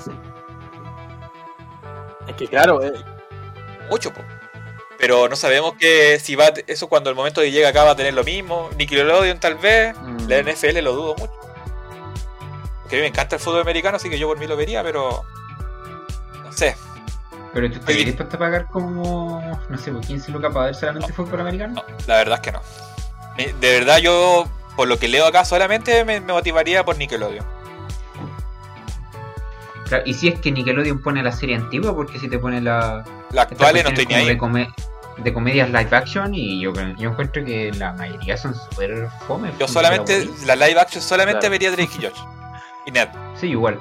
Es que claro, eh, mucho, po. Pero no sabemos que si va eso cuando el momento de llega acá va a tener lo mismo. Nickelodeon tal vez. mm, La NFL lo dudo mucho. Porque a mí me encanta el fútbol americano, así que yo por mí lo vería, pero. No sé. Pero tú estás dispuesto a pagar como, no sé, pues, 15 lucas para ver solamente fútbol americano. No, la verdad es que no. De verdad, yo, por lo que leo acá, solamente me, me motivaría por Nickelodeon. Claro, y si es que Nickelodeon pone la serie antigua, porque si te pone la... Las estas actuales no estoy ni ahí. De, come- de comedias live action y yo, yo encuentro que la mayoría son súper fome. Yo solamente, la live action solamente Claro. vería Drake y Josh. Y Ned. Sí, igual.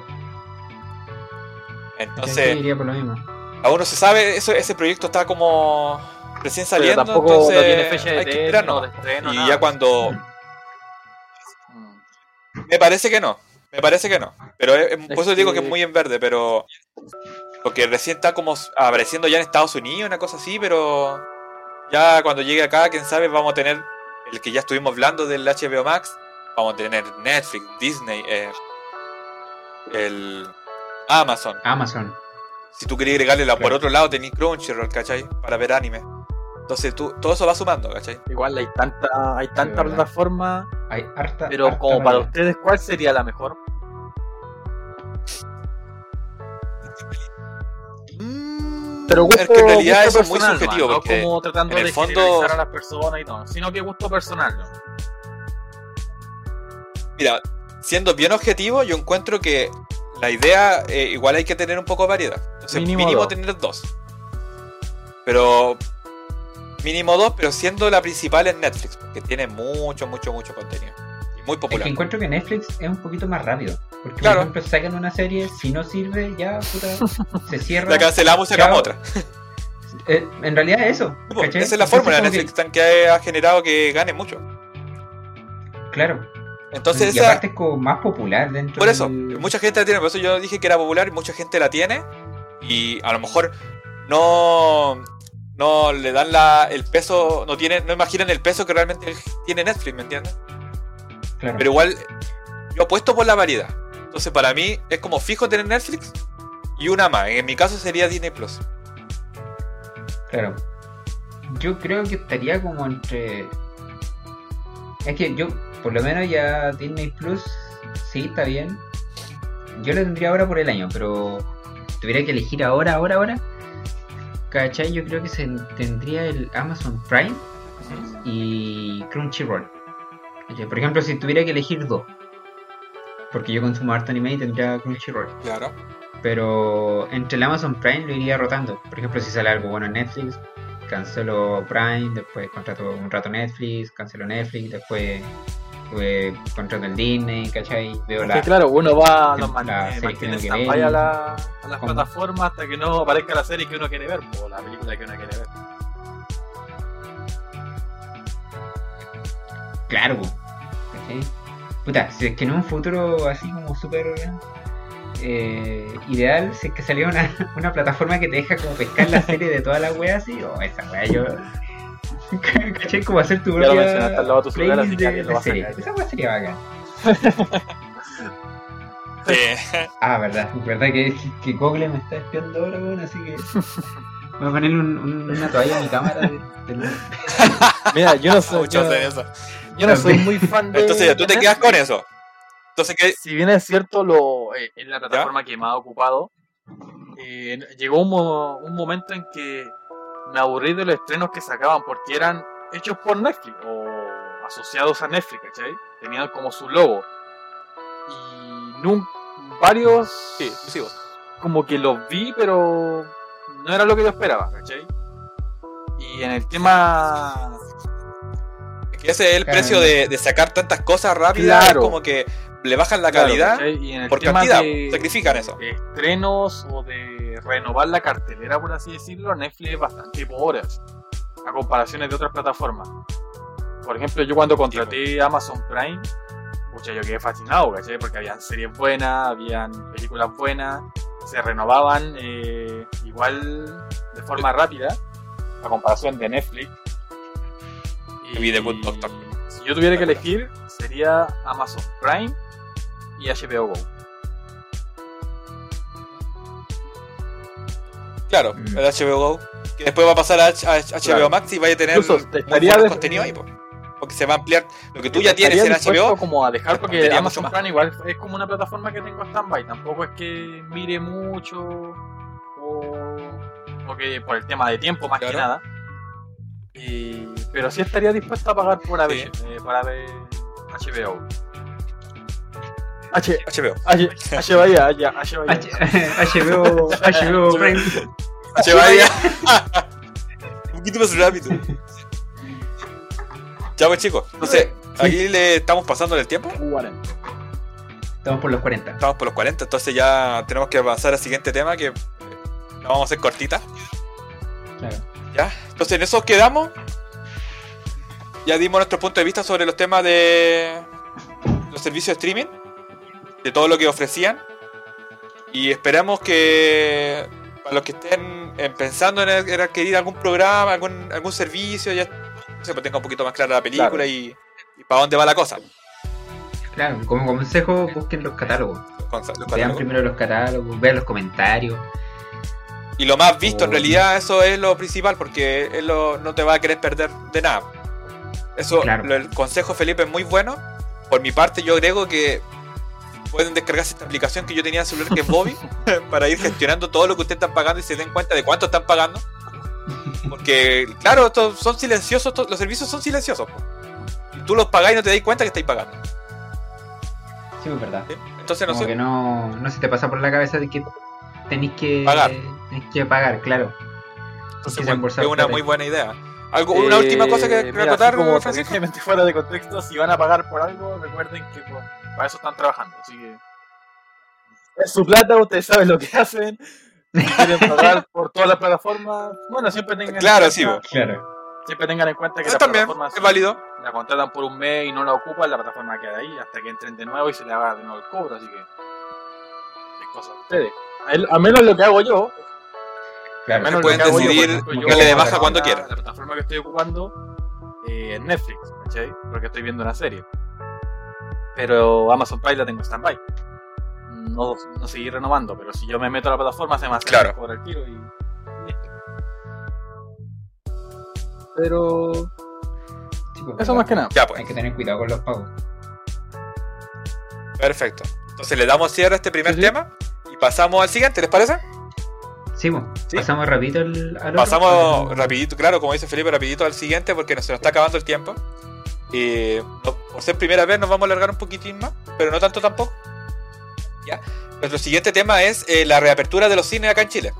Entonces, Yo iría por lo mismo. aún no se sabe, eso, ese proyecto está como recién pero saliendo, tampoco entonces no tiene fecha de hay que estreno, esperar no nomás. de estreno, Y nada. ya cuando... Mm. Me parece que no. Me parece que no. Pero es- es- por eso Es digo que que- es muy en verde, pero. Porque recién está como apareciendo ya en Estados Unidos, una cosa así, pero. Ya cuando llegue acá, quién sabe, vamos a tener el que ya estuvimos hablando del HBO Max. Vamos a tener Netflix, Disney, eh, el Amazon. Amazon. Si tú querías agregarle la por otro lado, tenés Crunchyroll, ¿cachai? Para ver anime. Entonces tú, todo eso va sumando, ¿cachai? Igual hay tanta, hay tanta plataforma, Hay harta. pero harta como para ustedes, ¿cuál sería la mejor? Pero gusto, es que en realidad gusto eso es muy subjetivo, ¿no? No porque como tratando en el de fondo- a las personas y todo, sino que gusto personal. ¿no? Mira, siendo bien objetivo, yo encuentro que la idea eh, igual hay que tener un poco de variedad. Entonces, Mínimo mínimo, dos. tener dos. Pero mínimo dos, pero siendo la principal en Netflix, porque tiene mucho, mucho, mucho contenido. Muy Es popular. que encuentro que Netflix es un poquito más rápido. Porque, Claro. por ejemplo, sacan una serie, si no sirve, ya, puta, *laughs* se cierra. La cancelamos y sacamos otra. *laughs* Eh, en realidad es eso. Esa es la fórmula de que- Netflix que ha generado que gane mucho. Claro. Entonces, y esa, aparte es como más popular dentro Por eso, del- mucha gente la tiene, por eso yo dije que era popular y mucha gente la tiene. Y a lo mejor no, no le dan la, el peso, no tienen, no imaginan el peso que realmente tiene Netflix, ¿me entiendes? Claro. Pero igual, yo apuesto por la variedad. Entonces para mí es como fijo tener Netflix y una más. En mi caso sería Disney Plus. Claro. Yo creo que estaría como entre. Es que yo, por lo menos ya Disney Plus, sí, está bien. Yo lo tendría ahora por el año, pero tuviera que elegir ahora, ahora, ahora. ¿Cachai? Yo creo que se tendría el Amazon Prime y Crunchyroll. ¿Cachai? Por ejemplo, si tuviera que elegir dos. Porque yo consumo harto anime y tendría Crunchyroll. Claro. Pero entre el Amazon Prime lo iría rotando. Por ejemplo, si sale algo bueno en Netflix, cancelo Prime, después contrato un rato Netflix, cancelo Netflix, después eh, contrato el Disney, ¿cachai? Veo la... claro, uno va, la los a, a las plataformas hasta que no aparezca la serie que uno quiere ver, o la película que uno quiere ver. Claro, ¿cachai? Puta, si es que en un futuro así como súper eh, ideal, si es que salió una, *laughs* una plataforma que te deja como pescar la serie de todas las weas así, o esa wea yo... *laughs* ¿Cachai? Como hacer tu Ya lo propia mencionaste al lado de tu celular, así que de, lo de a. Esa wea sería bacán. Eh, *laughs* Ah, verdad, verdad que, que Google me está espiando ahora, weón, así que voy a ponerle un- un- una toalla a mi cámara. de- del- Mira, yo no soy, muchos yo, hacen eso. Yo no soy muy fan de. Entonces ya tú te quedas con eso. Entonces, ¿qué? Si bien es cierto, lo, eh, es la plataforma que más ha ocupado, eh, llegó un, mo- un momento en que me aburrí de los estrenos que sacaban porque eran hechos por Netflix o asociados a Netflix, ¿cachai? Tenían como su logo. Y varios Sí, exclusivos. como que los vi, pero no era lo que yo esperaba, ¿cachai? Y en el tema que ese es el precio de, de sacar tantas cosas rápidas. Claro. Como que le bajan la Claro, calidad. Y en el por tema cantidad, de- sacrifican eso. de estrenos o de renovar la cartelera, por así decirlo, Netflix es bastante pobre a comparaciones de otras plataformas. Por ejemplo, yo cuando contraté Amazon Prime, pucha, yo quedé fascinado, ¿cachai? Porque habían series buenas, habían películas buenas, se renovaban eh, igual de forma rápida, a comparación de Netflix. Y vi The Good Doctor. Si yo tuviera que elegir, sería Amazon Prime y HBO Go. Claro, Mm. el HBO Go. Que después va a pasar a, H- a HBO Claro. Max y vaya a tener Incluso te estaría buenos de- contenido ahí, po. porque se va a ampliar lo que tú ya tienes en HBO. como a dejar porque Amazon más. Prime igual es como una plataforma que tengo stand-by. Tampoco es que mire mucho o, o que por el tema de tiempo más que Claro. nada. Y- pero sí estaría dispuesto a pagar por AB, Sí. eh, para ver HBO. H, HBO. H, H, vaya, ya, H, vaya. H- HBO, HBO Prime. HBO. Un poquito más rápido. Ya pues chicos, entonces aquí le estamos pasando el tiempo. Estamos por los 40. Estamos por los 40, entonces ya tenemos que avanzar al siguiente tema que la vamos a hacer cortita. Claro. ¿Ya? Entonces en eso quedamos. Ya dimos nuestro punto de vista sobre los temas de los servicios de streaming, de todo lo que ofrecían. Y esperamos que para los que estén eh, pensando en, adquirir algún programa, algún, algún servicio, ya se pues tenga un poquito más clara la película Claro. y, y para dónde va la cosa. Claro, como consejo, busquen los catálogos. Los Vean primero los catálogos, vean los comentarios. Y lo más visto, en Oh. realidad, eso es lo principal, porque lo- no te va a querer perder de nada. Eso, Claro. lo- el consejo Felipe es muy bueno. Por mi parte, yo agrego que pueden descargarse esta aplicación que yo tenía en el celular, que es Bobby, *laughs* para ir gestionando todo lo que ustedes están pagando y se den cuenta de cuánto están pagando. Porque, claro, estos son silenciosos, estos- los servicios son silenciosos. po. Y tú los pagás y no te das cuenta que estáis pagando. Sí, es verdad. ¿sí? Entonces, no Como sé. que no, no se te pasa por la cabeza de que tenéis que Pagar. tenéis que pagar, claro. Entonces, que es una muy buena idea. ¿Algo, ¿Una última cosa que Eh, mira, acotar, como Francisco? fuera de contexto, si van a pagar por algo, recuerden que por- para eso están trabajando. Así que es su plata, ustedes saben lo que hacen. Si quieren pagar *laughs* por todas las plataformas, bueno, siempre tengan Claro, en sí, cuenta. Claro. siempre tengan en cuenta que Eso la también plataforma es válido. la contratan por un mes y no la ocupan, la plataforma queda ahí hasta que entren de nuevo y se le haga de nuevo el cobro, así que es cosa de ustedes. A él- A menos lo que hago yo, Claro. menos pueden lo que hago yo, decidir yo darle de baja cuando quieran. La plataforma que estoy ocupando eh, es Netflix, ¿cachai? Porque estoy viendo una serie. Pero Amazon Prime la tengo en stand-by. No, no seguir renovando, pero si yo me meto a la plataforma se me hace Claro. por el tiro y. Pero Sí, pues, eso verdad. más que nada. Ya, pues. Hay que tener cuidado con los pagos. Perfecto. Entonces le damos cierre a este primer Sí, sí. tema y pasamos al siguiente, ¿les parece? Sí, Sí. pasamos rapidito al, al otro, Pasamos no- rapidito, claro, como dice Felipe, rapidito al siguiente porque nos- se nos está acabando el tiempo. No- por ser primera vez nos vamos a alargar un poquitín más, pero no tanto tampoco. Ya. Nuestro siguiente tema es eh, la reapertura de los cines acá en Chile.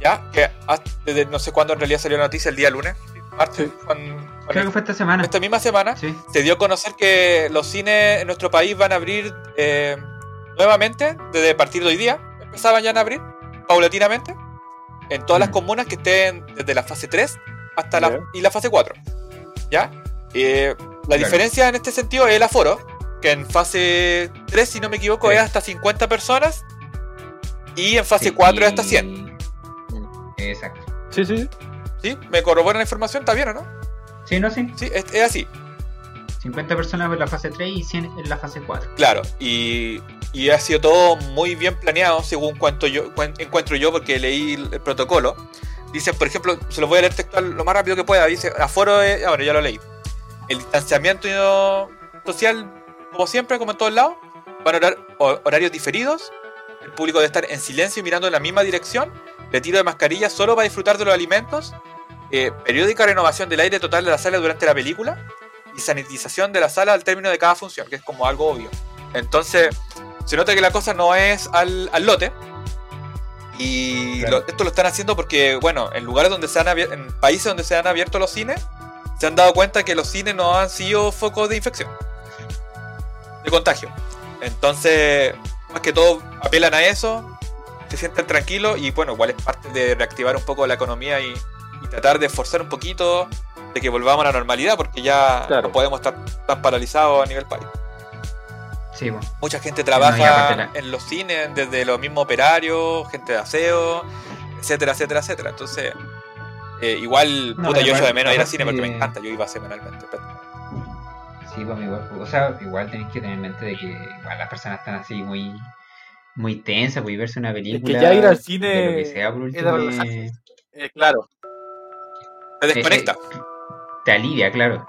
Ya, que hasta- desde no sé cuándo en realidad salió la noticia, el día lunes, martes, Sí. Creo que fue esta semana. esta misma semana. Sí. se dio a conocer que los cines en nuestro país van a abrir eh, nuevamente desde partir de hoy día. Empezaban ya a abrir paulatinamente en todas las Mm. comunas que estén desde la fase 3 hasta la, y la fase 4. ¿Ya? Eh, la diferencia en este sentido es el aforo, que en fase 3, si no me equivoco, Sí. es hasta 50 personas y en fase Sí, 4 es hasta 100. Exacto. Sí, sí. ¿Sí? ¿Me corroboran la información? ¿Está bien o no? Sí, no, sí. Sí, es, es así. 50 personas en la fase 3 y 100 en la fase 4. Claro, y, ha sido todo muy bien planeado, según cuento yo, cuen- encuentro yo, porque leí el, protocolo. Dice, por ejemplo, se lo voy a leer textual lo más rápido que pueda. Dice, aforo, es- ah, bueno, ya lo leí. El distanciamiento social, como siempre, como en todos lados, van a horar, ho- horarios diferidos. El público debe estar en silencio y mirando en la misma dirección. Retiro de mascarillas solo para disfrutar de los alimentos. eh, periódica renovación del aire total de la sala durante la película. Y sanitización de la sala al término de cada función, que es como algo obvio. Entonces, se nota que la cosa no es al, al lote. Y Claro. lo- esto lo están haciendo porque, bueno, en lugares donde se han abier- en países donde se han abierto los cines, se han dado cuenta que los cines no han sido focos de infección. de contagio. Entonces, más que todo apelan a eso, se sienten tranquilos y bueno, igual es parte de reactivar un poco la economía y, y tratar de esforzar un poquito de que volvamos a la normalidad porque ya Claro. no podemos estar tan paralizados a nivel país. Sí, bueno. Mucha gente trabaja en los cines, desde los mismos operarios, gente de aseo, etcétera, etcétera, etcétera. Entonces, eh, igual, No, puta, yo echo de menos ir al cine porque me encanta, yo iba semanalmente. pero- Sí, pues igual, o sea, igual tenéis que tener en mente de que igual las personas están así muy muy tensas, pues y verse una película ya ir al de cine lo que sea por es último es-. Eh, claro, Te desconecta. Te alivia, claro.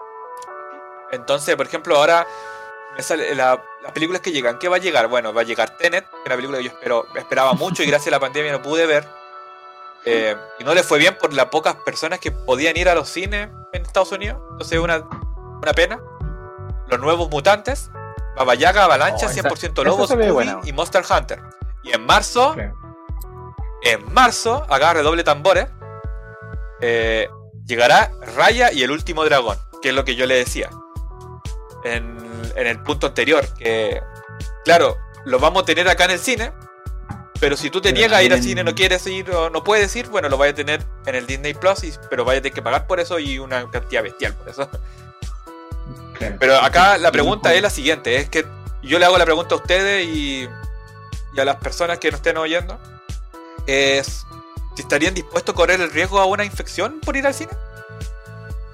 Entonces, por ejemplo, ahora me sale la- las películas que llegan. ¿Qué va a llegar? Bueno, va a llegar Tenet, que es una película que yo espero, esperaba mucho y gracias a la pandemia no pude ver. Eh, y no le fue bien por las pocas personas que podían ir a los cines en Estados Unidos. Entonces, una, una pena. Los nuevos mutantes, Baba Yaga, Avalancha, Oh, esa- 100% esa Lobos, y Monster Hunter. Y en marzo, en marzo, acá redoble tambores, eh, llegará Raya y el último dragón, que es lo que yo le decía en, en el punto anterior, que claro, lo vamos a tener acá en el cine, pero si tú te Pero niegas a ir al cine, no quieres ir o no puedes ir, bueno, lo vas a tener en el Disney Plus, y- pero vaya a tener que pagar por eso y una cantidad bestial por eso. claro. Pero acá la pregunta es la siguiente, es que yo le hago la pregunta a ustedes y, y a las personas que nos estén oyendo, es si estarían dispuestos a correr el riesgo a una infección por ir al cine.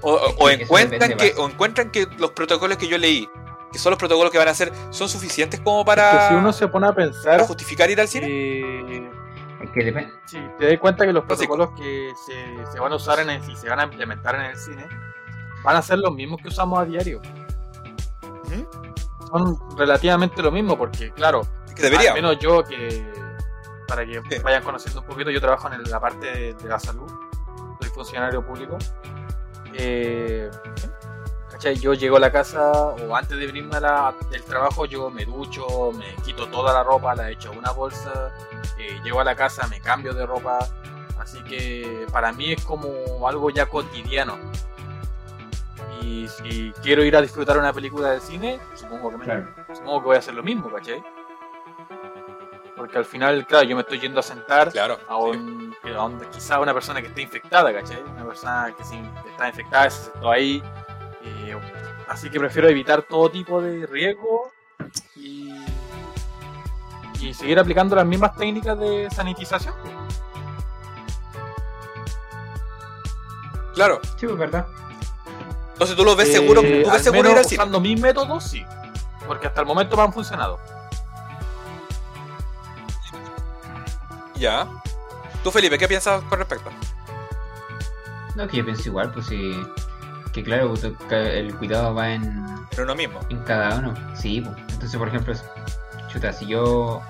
O, Es que encuentran que, o encuentran que los protocolos que yo leí, que son los protocolos que van a hacer, son suficientes como que para, si uno se pone a para pensar, justificar ir al cine. eh, Es que depende. si te das cuenta que los protocolos que se, se van a usar en el, y se van a implementar en el cine van a ser los mismos que usamos a diario. Ujú. Son relativamente lo mismo porque, claro, Que debería. Al menos yo que, para que Sí. vayan conociendo un poquito, yo trabajo en la parte de, de la salud, soy funcionario público. Eh, ¿cachai? Yo llego a la casa o antes de venirme la- del trabajo, yo me ducho, me quito toda la ropa, la echo a una bolsa, eh, llego a la casa, me cambio de ropa, así que para mí es como algo ya cotidiano. Y si quiero ir a disfrutar una película del cine, supongo que me, Claro. supongo que voy a hacer lo mismo, ¿cachai? Porque al final, claro, yo me estoy yendo a sentar Claro. a, sí. un, a donde quizá una persona que esté infectada, ¿cachai? Una persona que, sí, está infectada, se sentó ahí. eh, así que prefiero evitar todo tipo de riesgo y, y seguir aplicando las mismas técnicas de sanitización. Claro. Sí, pues verdad. Entonces tú lo ves Eh, seguro, tú ves al seguro menos ir al cine. usando mis métodos, sí. Porque hasta el momento me han funcionado. Ya. Tú, Felipe, ¿qué piensas con respecto? No, que yo pienso igual, pues sí. Que claro, pues, el cuidado va en, En uno mismo. en cada uno. Sí, pues. Entonces, por ejemplo, chuta, si yo.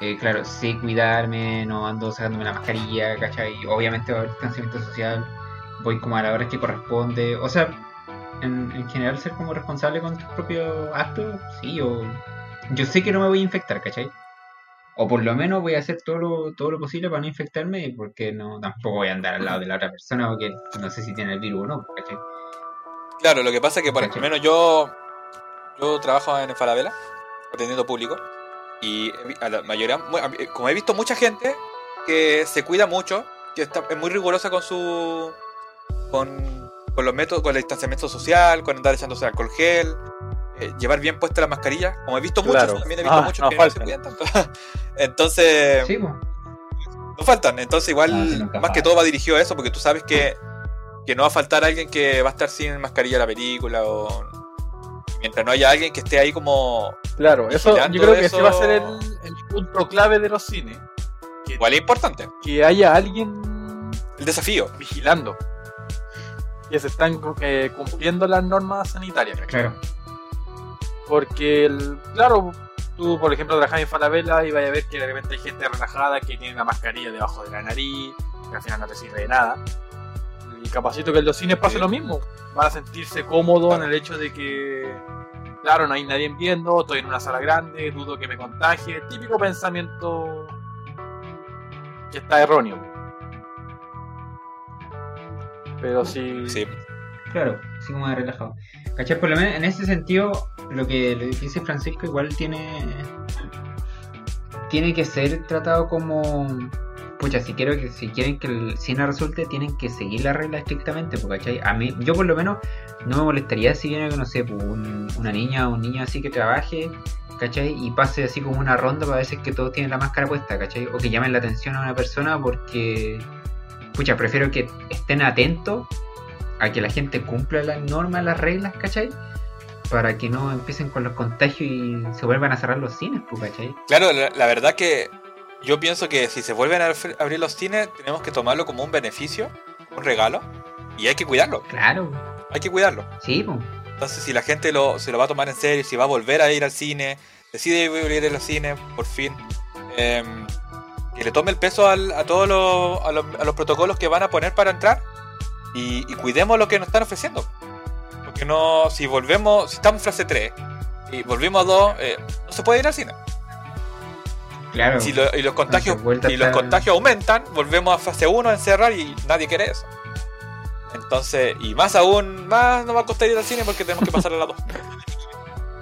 eh, claro, sé cuidarme, no ando sacándome la mascarilla, ¿cachai? Obviamente va a haber distanciamiento social, voy como a la hora que corresponde. O sea, en, en general ser como responsable con tus propios actos, sí, o. Yo sé que no me voy a infectar, ¿cachai? O por lo menos voy a hacer todo lo, todo lo posible para no infectarme, porque no tampoco voy a andar al lado de la otra persona, porque no sé si tiene el virus o no, ¿cachai? Claro, lo que pasa es que por lo menos yo yo trabajo en Falabella, atendiendo público, y a la mayoría, como he visto mucha gente que se cuida mucho, que está, es muy rigurosa con su con, con los métodos, con el distanciamiento social, con andar echándose alcohol gel, eh, llevar bien puesta la mascarilla, como he visto Claro. muchos, también he visto Ah, muchos no que no se cuidan tanto. *laughs* Entonces, Sí, pues. no faltan. Entonces, igual, No, sí, nunca más que todo va dirigido a eso, porque tú sabes que, que no va a faltar alguien que va a estar sin mascarilla en la película o. Mientras no haya alguien que esté ahí como. Claro, eso yo creo que eso- ese va a ser el, el punto clave de los cines. Que, Igual es importante. que haya alguien El desafío. vigilando. Que se están eh, cumpliendo las normas sanitarias. ¿cachai? Claro. Porque, el- claro, tú, por ejemplo, trabajas en Falabella y vas a ver que de repente hay gente relajada que tiene la mascarilla debajo de la nariz, que al final no te sirve de nada. Y capacito que en los cines pase Sí. lo mismo. Van a sentirse cómodos en el hecho de que, claro, no hay nadie viendo, estoy en una sala grande, dudo que me contagie. Típico pensamiento que está erróneo. Pero sí. Sí. Claro, así como relajado. ¿Cachai? Por lo menos en ese sentido, lo que le dice Francisco igual tiene tiene que ser tratado como pucha si quiero que si quieren que el cine resulte tienen que seguir la regla estrictamente porque ¿cachai? a mí yo por lo menos no me molestaría si viene no sé pues, un- una niña o un niño así que trabaje ¿cachai? y pase así como una ronda para ver si es que todos tienen la máscara puesta ¿cachai? o que llamen la atención a una persona porque pucha prefiero que estén atentos a que la gente cumpla las normas las reglas ¿cachai? para que no empiecen con los contagios y se vuelvan a cerrar los cines, pues, ¿cachai? Claro, la, la verdad que yo pienso que si se vuelven a abrir- los cines, tenemos que tomarlo como un beneficio, un regalo, y hay que cuidarlo, Claro, hay que cuidarlo. sí, pues. Entonces, si la gente lo, se lo va a tomar en serio, si va a volver a ir al cine, decide volver al cine, por fin, em, que le tome el peso al- a todos los, a los, a los protocolos que van a poner para entrar y, y cuidemos lo que nos están ofreciendo. Porque no, si volvemos, si estamos en fase 3 y volvimos a 2, eh, no se puede ir al cine. Claro. Si lo- y los contagios y los contagios aumentan, volvemos a fase 1 a encerrar y nadie quiere eso. Entonces, y más aún, más nos va a costar ir al cine porque tenemos que pasar a la 2.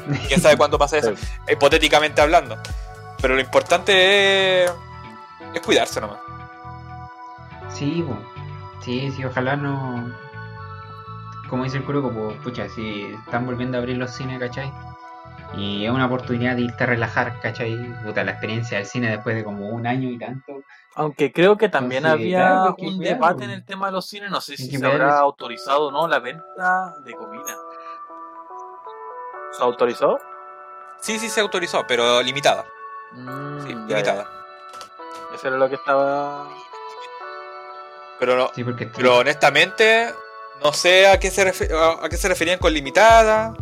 *laughs* ¿Quién sabe cuándo pasa eso? Hipotéticamente hablando. Pero lo importante es, es cuidarse nomás. Sí, po. Sí, sí, ojalá no. Como dice el Curuco, pues, pucha, si están volviendo a abrir los cines, ¿cachai? Y es una oportunidad de irte a relajar, ¿cachai? Puta, la experiencia del cine después de como un año y tanto. Aunque creo que también Entonces, había claro, hay que un debate en el tema de los cines, no sé si se habrá autorizado o no la venta de comida. ¿Se autorizó? Sí, sí se autorizó, pero limitada. Mm, Sí, ya, limitada. ya. Eso era lo que estaba... Pero, no- Sí, porque pero honestamente, no sé a qué, se a a qué se referían con limitada.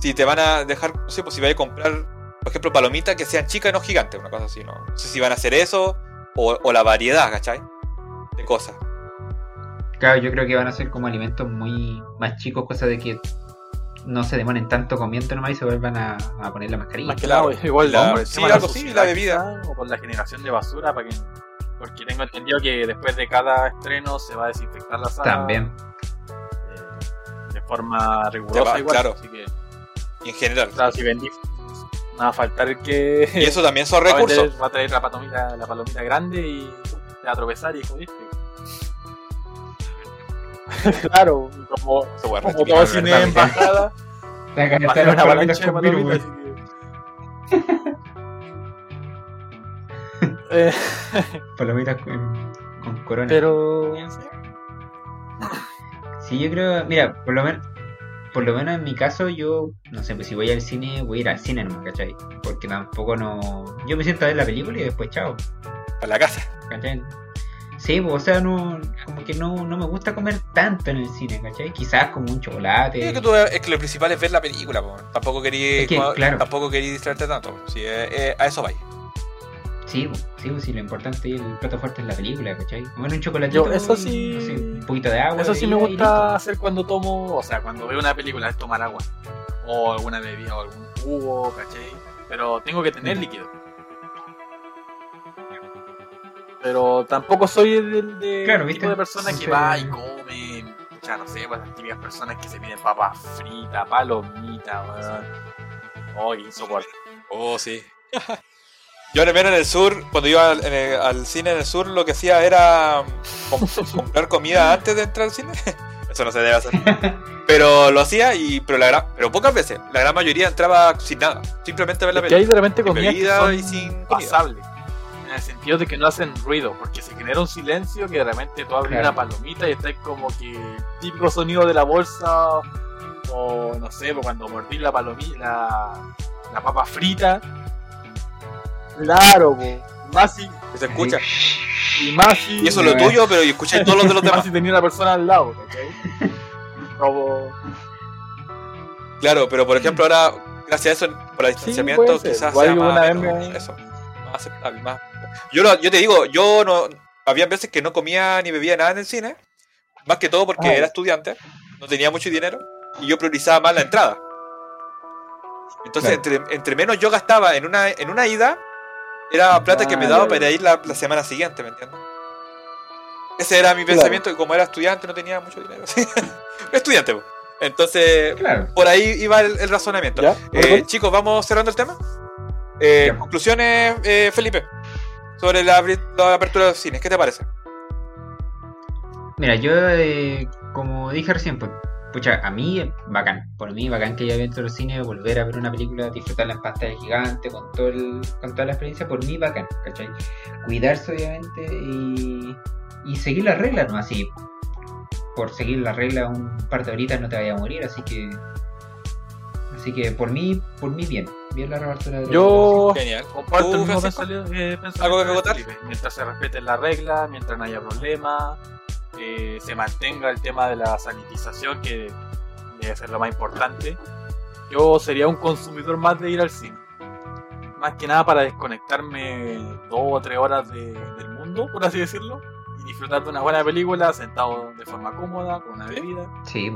Si te van a dejar, no sé, pues si vais a comprar, por ejemplo, palomitas que sean chicas y no gigantes, una cosa así, ¿no? No sé si van a hacer eso o, o la variedad, ¿cachai? De cosas. Claro, yo creo que van a ser como alimentos muy más chicos, cosa de que no se demoren tanto comiendo nomás y se vuelvan a, a poner la mascarilla. Más que Claro. nada, igual La- sí, algo sí, la bebida. O por la generación de basura, para que... Porque tengo entendido que después de cada estreno se va a desinfectar la sala. También. eh, de forma rigurosa va, igual. claro. Así que, Y en general. claro, si vendís, no va a faltar el que... Y eso también son *laughs* va a, recursos. vender- va a traer la palomita, la palomita grande y te va a tropezar y jodiste. *laughs* claro, como, como todo cine embajada, las una con virus, *laughs* Eh, *laughs* Palomitas con, con corona. pero Sí, yo creo, mira, por lo menos, por lo menos en mi caso, yo, no sé, pues si voy al cine, voy a ir al cine nomás, ¿cachai? Porque tampoco no. Yo me siento a ver la película y después chao, A la casa. ¿cachai? Sí, pues, o sea, no, como que no, no me gusta comer tanto en el cine, ¿cachai? Quizás como un chocolate. Es que, tú- es que lo principal es ver la película, po. tampoco querí, Es que, claro. tampoco querí distraerte tanto. Sí, eh, eh, a eso vais. Sí, pues, sí, pues, sí, lo importante y el plato fuerte es la película, ¿cachai? Comer un chocolatito, Yo, eso sí- no sé, un poquito de agua. eso sí me gusta hacer cuando tomo, o sea, cuando veo una película es tomar agua o alguna bebida o algún jugo, ¿cachai? Pero tengo que tener Mm. líquido. Pero tampoco soy el de, Claro, el ¿viste? tipo de persona que va y come, ya no sé, pues las típicas personas que se piden papas fritas, palomitas, weón. Oh, qué insoportable. Oh, sí. *laughs* Yo al menos en el sur, cuando iba al, en el- al cine en el sur, lo que hacía era mm, com- *laughs* comprar comida antes de entrar al cine. *laughs* Eso no se debe hacer. *laughs* Pero lo hacía y pero la gran, pero pocas veces. La gran mayoría entraba sin nada, simplemente a ver la Es que hay película. de repente Sin son y sin comida. pasables. En el sentido de que no hacen ruido, porque se genera un silencio que de repente tú abres Claro. una palomita y está como que típico sonido de la bolsa, o no sé, pues cuando mordí la palomita, la, la papa frita. Claro, pues. Más si, Que se escucha. y más si, Y eso es lo tuyo, pero y escucháis todos los de los *laughs* más demás. si tenía una persona al lado, ¿cachai? Como, Claro, pero por ejemplo ahora, gracias a eso, por el distanciamiento, quizás sea más, menos- me- eso, más aceptable, más. Yo, lo- yo te digo, yo no, había veces que no comía ni bebía nada en el cine, más que todo porque Ah. era estudiante, no tenía mucho dinero y yo priorizaba más la entrada. Entonces, entre, entre menos yo gastaba en una, en una ida, era plata que me Ah, daba para ir la, la semana siguiente, ¿me entiendes? Ese era mi Claro. pensamiento, y como era estudiante no tenía mucho dinero. *laughs* estudiante, po. Entonces, Claro. por ahí iba el, el razonamiento. ¿Ya? Eh, chicos, vamos cerrando el tema. Eh, conclusiones, eh, Felipe, sobre la, la apertura de los cines. ¿Qué te parece? Mira, yo, eh, como dije recién, pues, pucha, a mí, eh, bacán. Por mí, bacán que haya abierto el cine, volver a ver una película, disfrutarla en pantalla gigante, con, todo el, con toda la experiencia, por mí, bacán, ¿cachai? Cuidarse, obviamente, y, y seguir las reglas, ¿no? Así, por seguir las reglas un par de horitas no te vaya a morir, así que. Así que por mí, por mí, bien. Bien la reapertura de Yo Genial. comparto ¿Tú, el mismo eh, pensamiento ¿Algo que de? Felipe. Mientras se respeten las reglas, mientras no haya problemas, eh, se mantenga el tema de la sanitización, que debe ser lo más importante. Yo sería un consumidor más de ir al cine. Más que nada para desconectarme dos o tres horas de- del mundo, por así decirlo, y disfrutar de una buena película sentado de forma cómoda, con una bebida. Sí.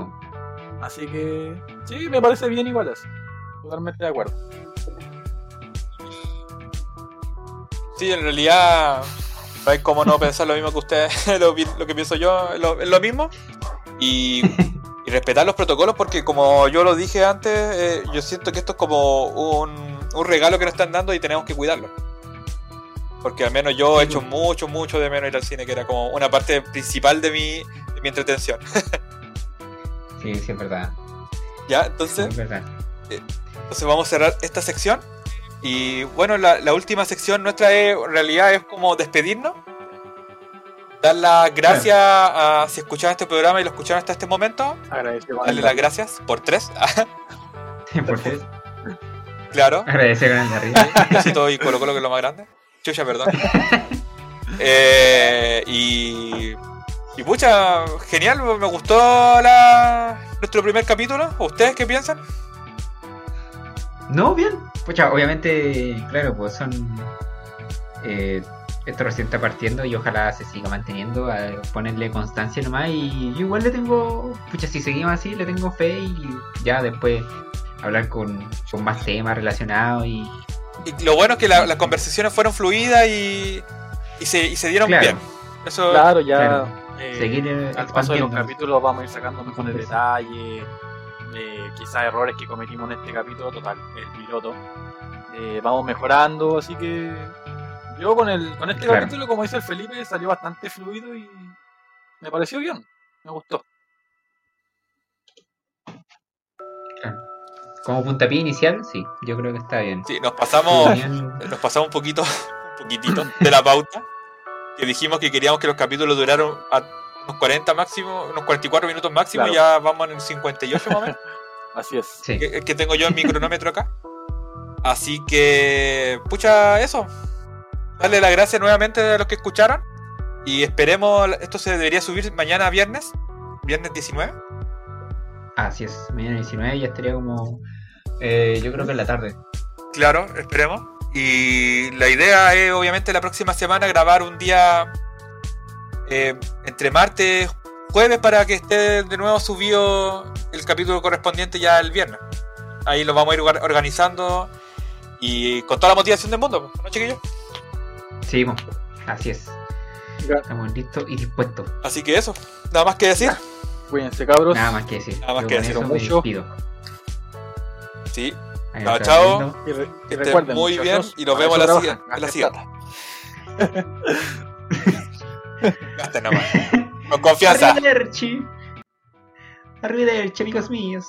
Así que sí, me parece bien igual así. Totalmente de acuerdo. Sí, en realidad, no hay como no pensar lo mismo que ustedes, *laughs* lo, lo que pienso yo, es lo, lo mismo. Y, *laughs* y respetar los protocolos, porque como yo lo dije antes, eh, yo siento que esto es como un, un regalo que nos están dando y tenemos que cuidarlo. Porque al menos yo he hecho mucho, mucho de menos ir al cine, que era como una parte principal de mi, de mi entretención. *laughs* sí, sí, es verdad. ¿Ya? Sí, Entonces, es verdad. Entonces vamos a cerrar esta sección. Y bueno, la, la última sección nuestra es, en realidad es como despedirnos. Dar las gracias a si escucharon este programa y lo escucharon hasta este momento. Agradecido. Darle las gracias por tres. Por tres. claro. Agradecer arriba. *laughs* Besito y Colo Colo que es lo más grande. Chucha, perdón. Eh, y. Y pucha, genial, me gustó la, nuestro primer capítulo. ¿Ustedes qué piensan? No, bien. Pucha, obviamente, claro, pues son. eh, esto recién está partiendo y ojalá se siga manteniendo. A ponerle constancia nomás. Y yo igual le tengo. Pucha, si seguimos así, le tengo fe y ya después hablar con, con más temas relacionados y. Y lo bueno es que la- las conversaciones fueron fluidas y, y, se, y se dieron Claro. bien. Eso, Claro, ya. Claro. eh, Seguir al paso de los expandiendo. capítulos vamos a ir sacando mejores Sí. detalles, eh, quizás errores que cometimos en este capítulo, total, el piloto. Eh, vamos mejorando, así que yo con el con este Claro. capítulo, como dice el Felipe, salió bastante fluido y me pareció bien, me gustó. Como puntapié inicial, sí, yo creo que está bien. sí, nos pasamos, nos pasamos un poquito, *laughs* un poquitito de la pauta. Que dijimos que queríamos que los capítulos duraran a unos 40 máximo, unos 44 minutos máximo, Claro. ya vamos en el 58 más o menos. *laughs* Así es. Sí. que, que tengo yo en mi cronómetro acá. Así que, pucha, eso. Darle las gracias nuevamente a los que escucharon. Y esperemos, esto se debería subir mañana viernes, viernes 19. Así es, mañana 19 ya estaría como. eh, yo creo que en la tarde. Claro, esperemos. Y la idea es, obviamente, la próxima semana grabar un día eh, entre martes jueves para que esté de nuevo subido el capítulo correspondiente ya el viernes. Ahí lo vamos a ir or- organizando y con toda la motivación del mundo, ¿no, chiquillos? Sí, así es. Ya. Estamos listos y dispuestos. Así que eso, nada más que decir. Cuídense, cabros. Nada más que decir. Nada más Yo que decir, mucho. despido. Sí, Chao, chao. Y, re- y recuerden, muy bien y nos vemos en la siguiente. *laughs* Gasten nomás. Con confianza. Arrivederci. Arrivederci, amigos míos.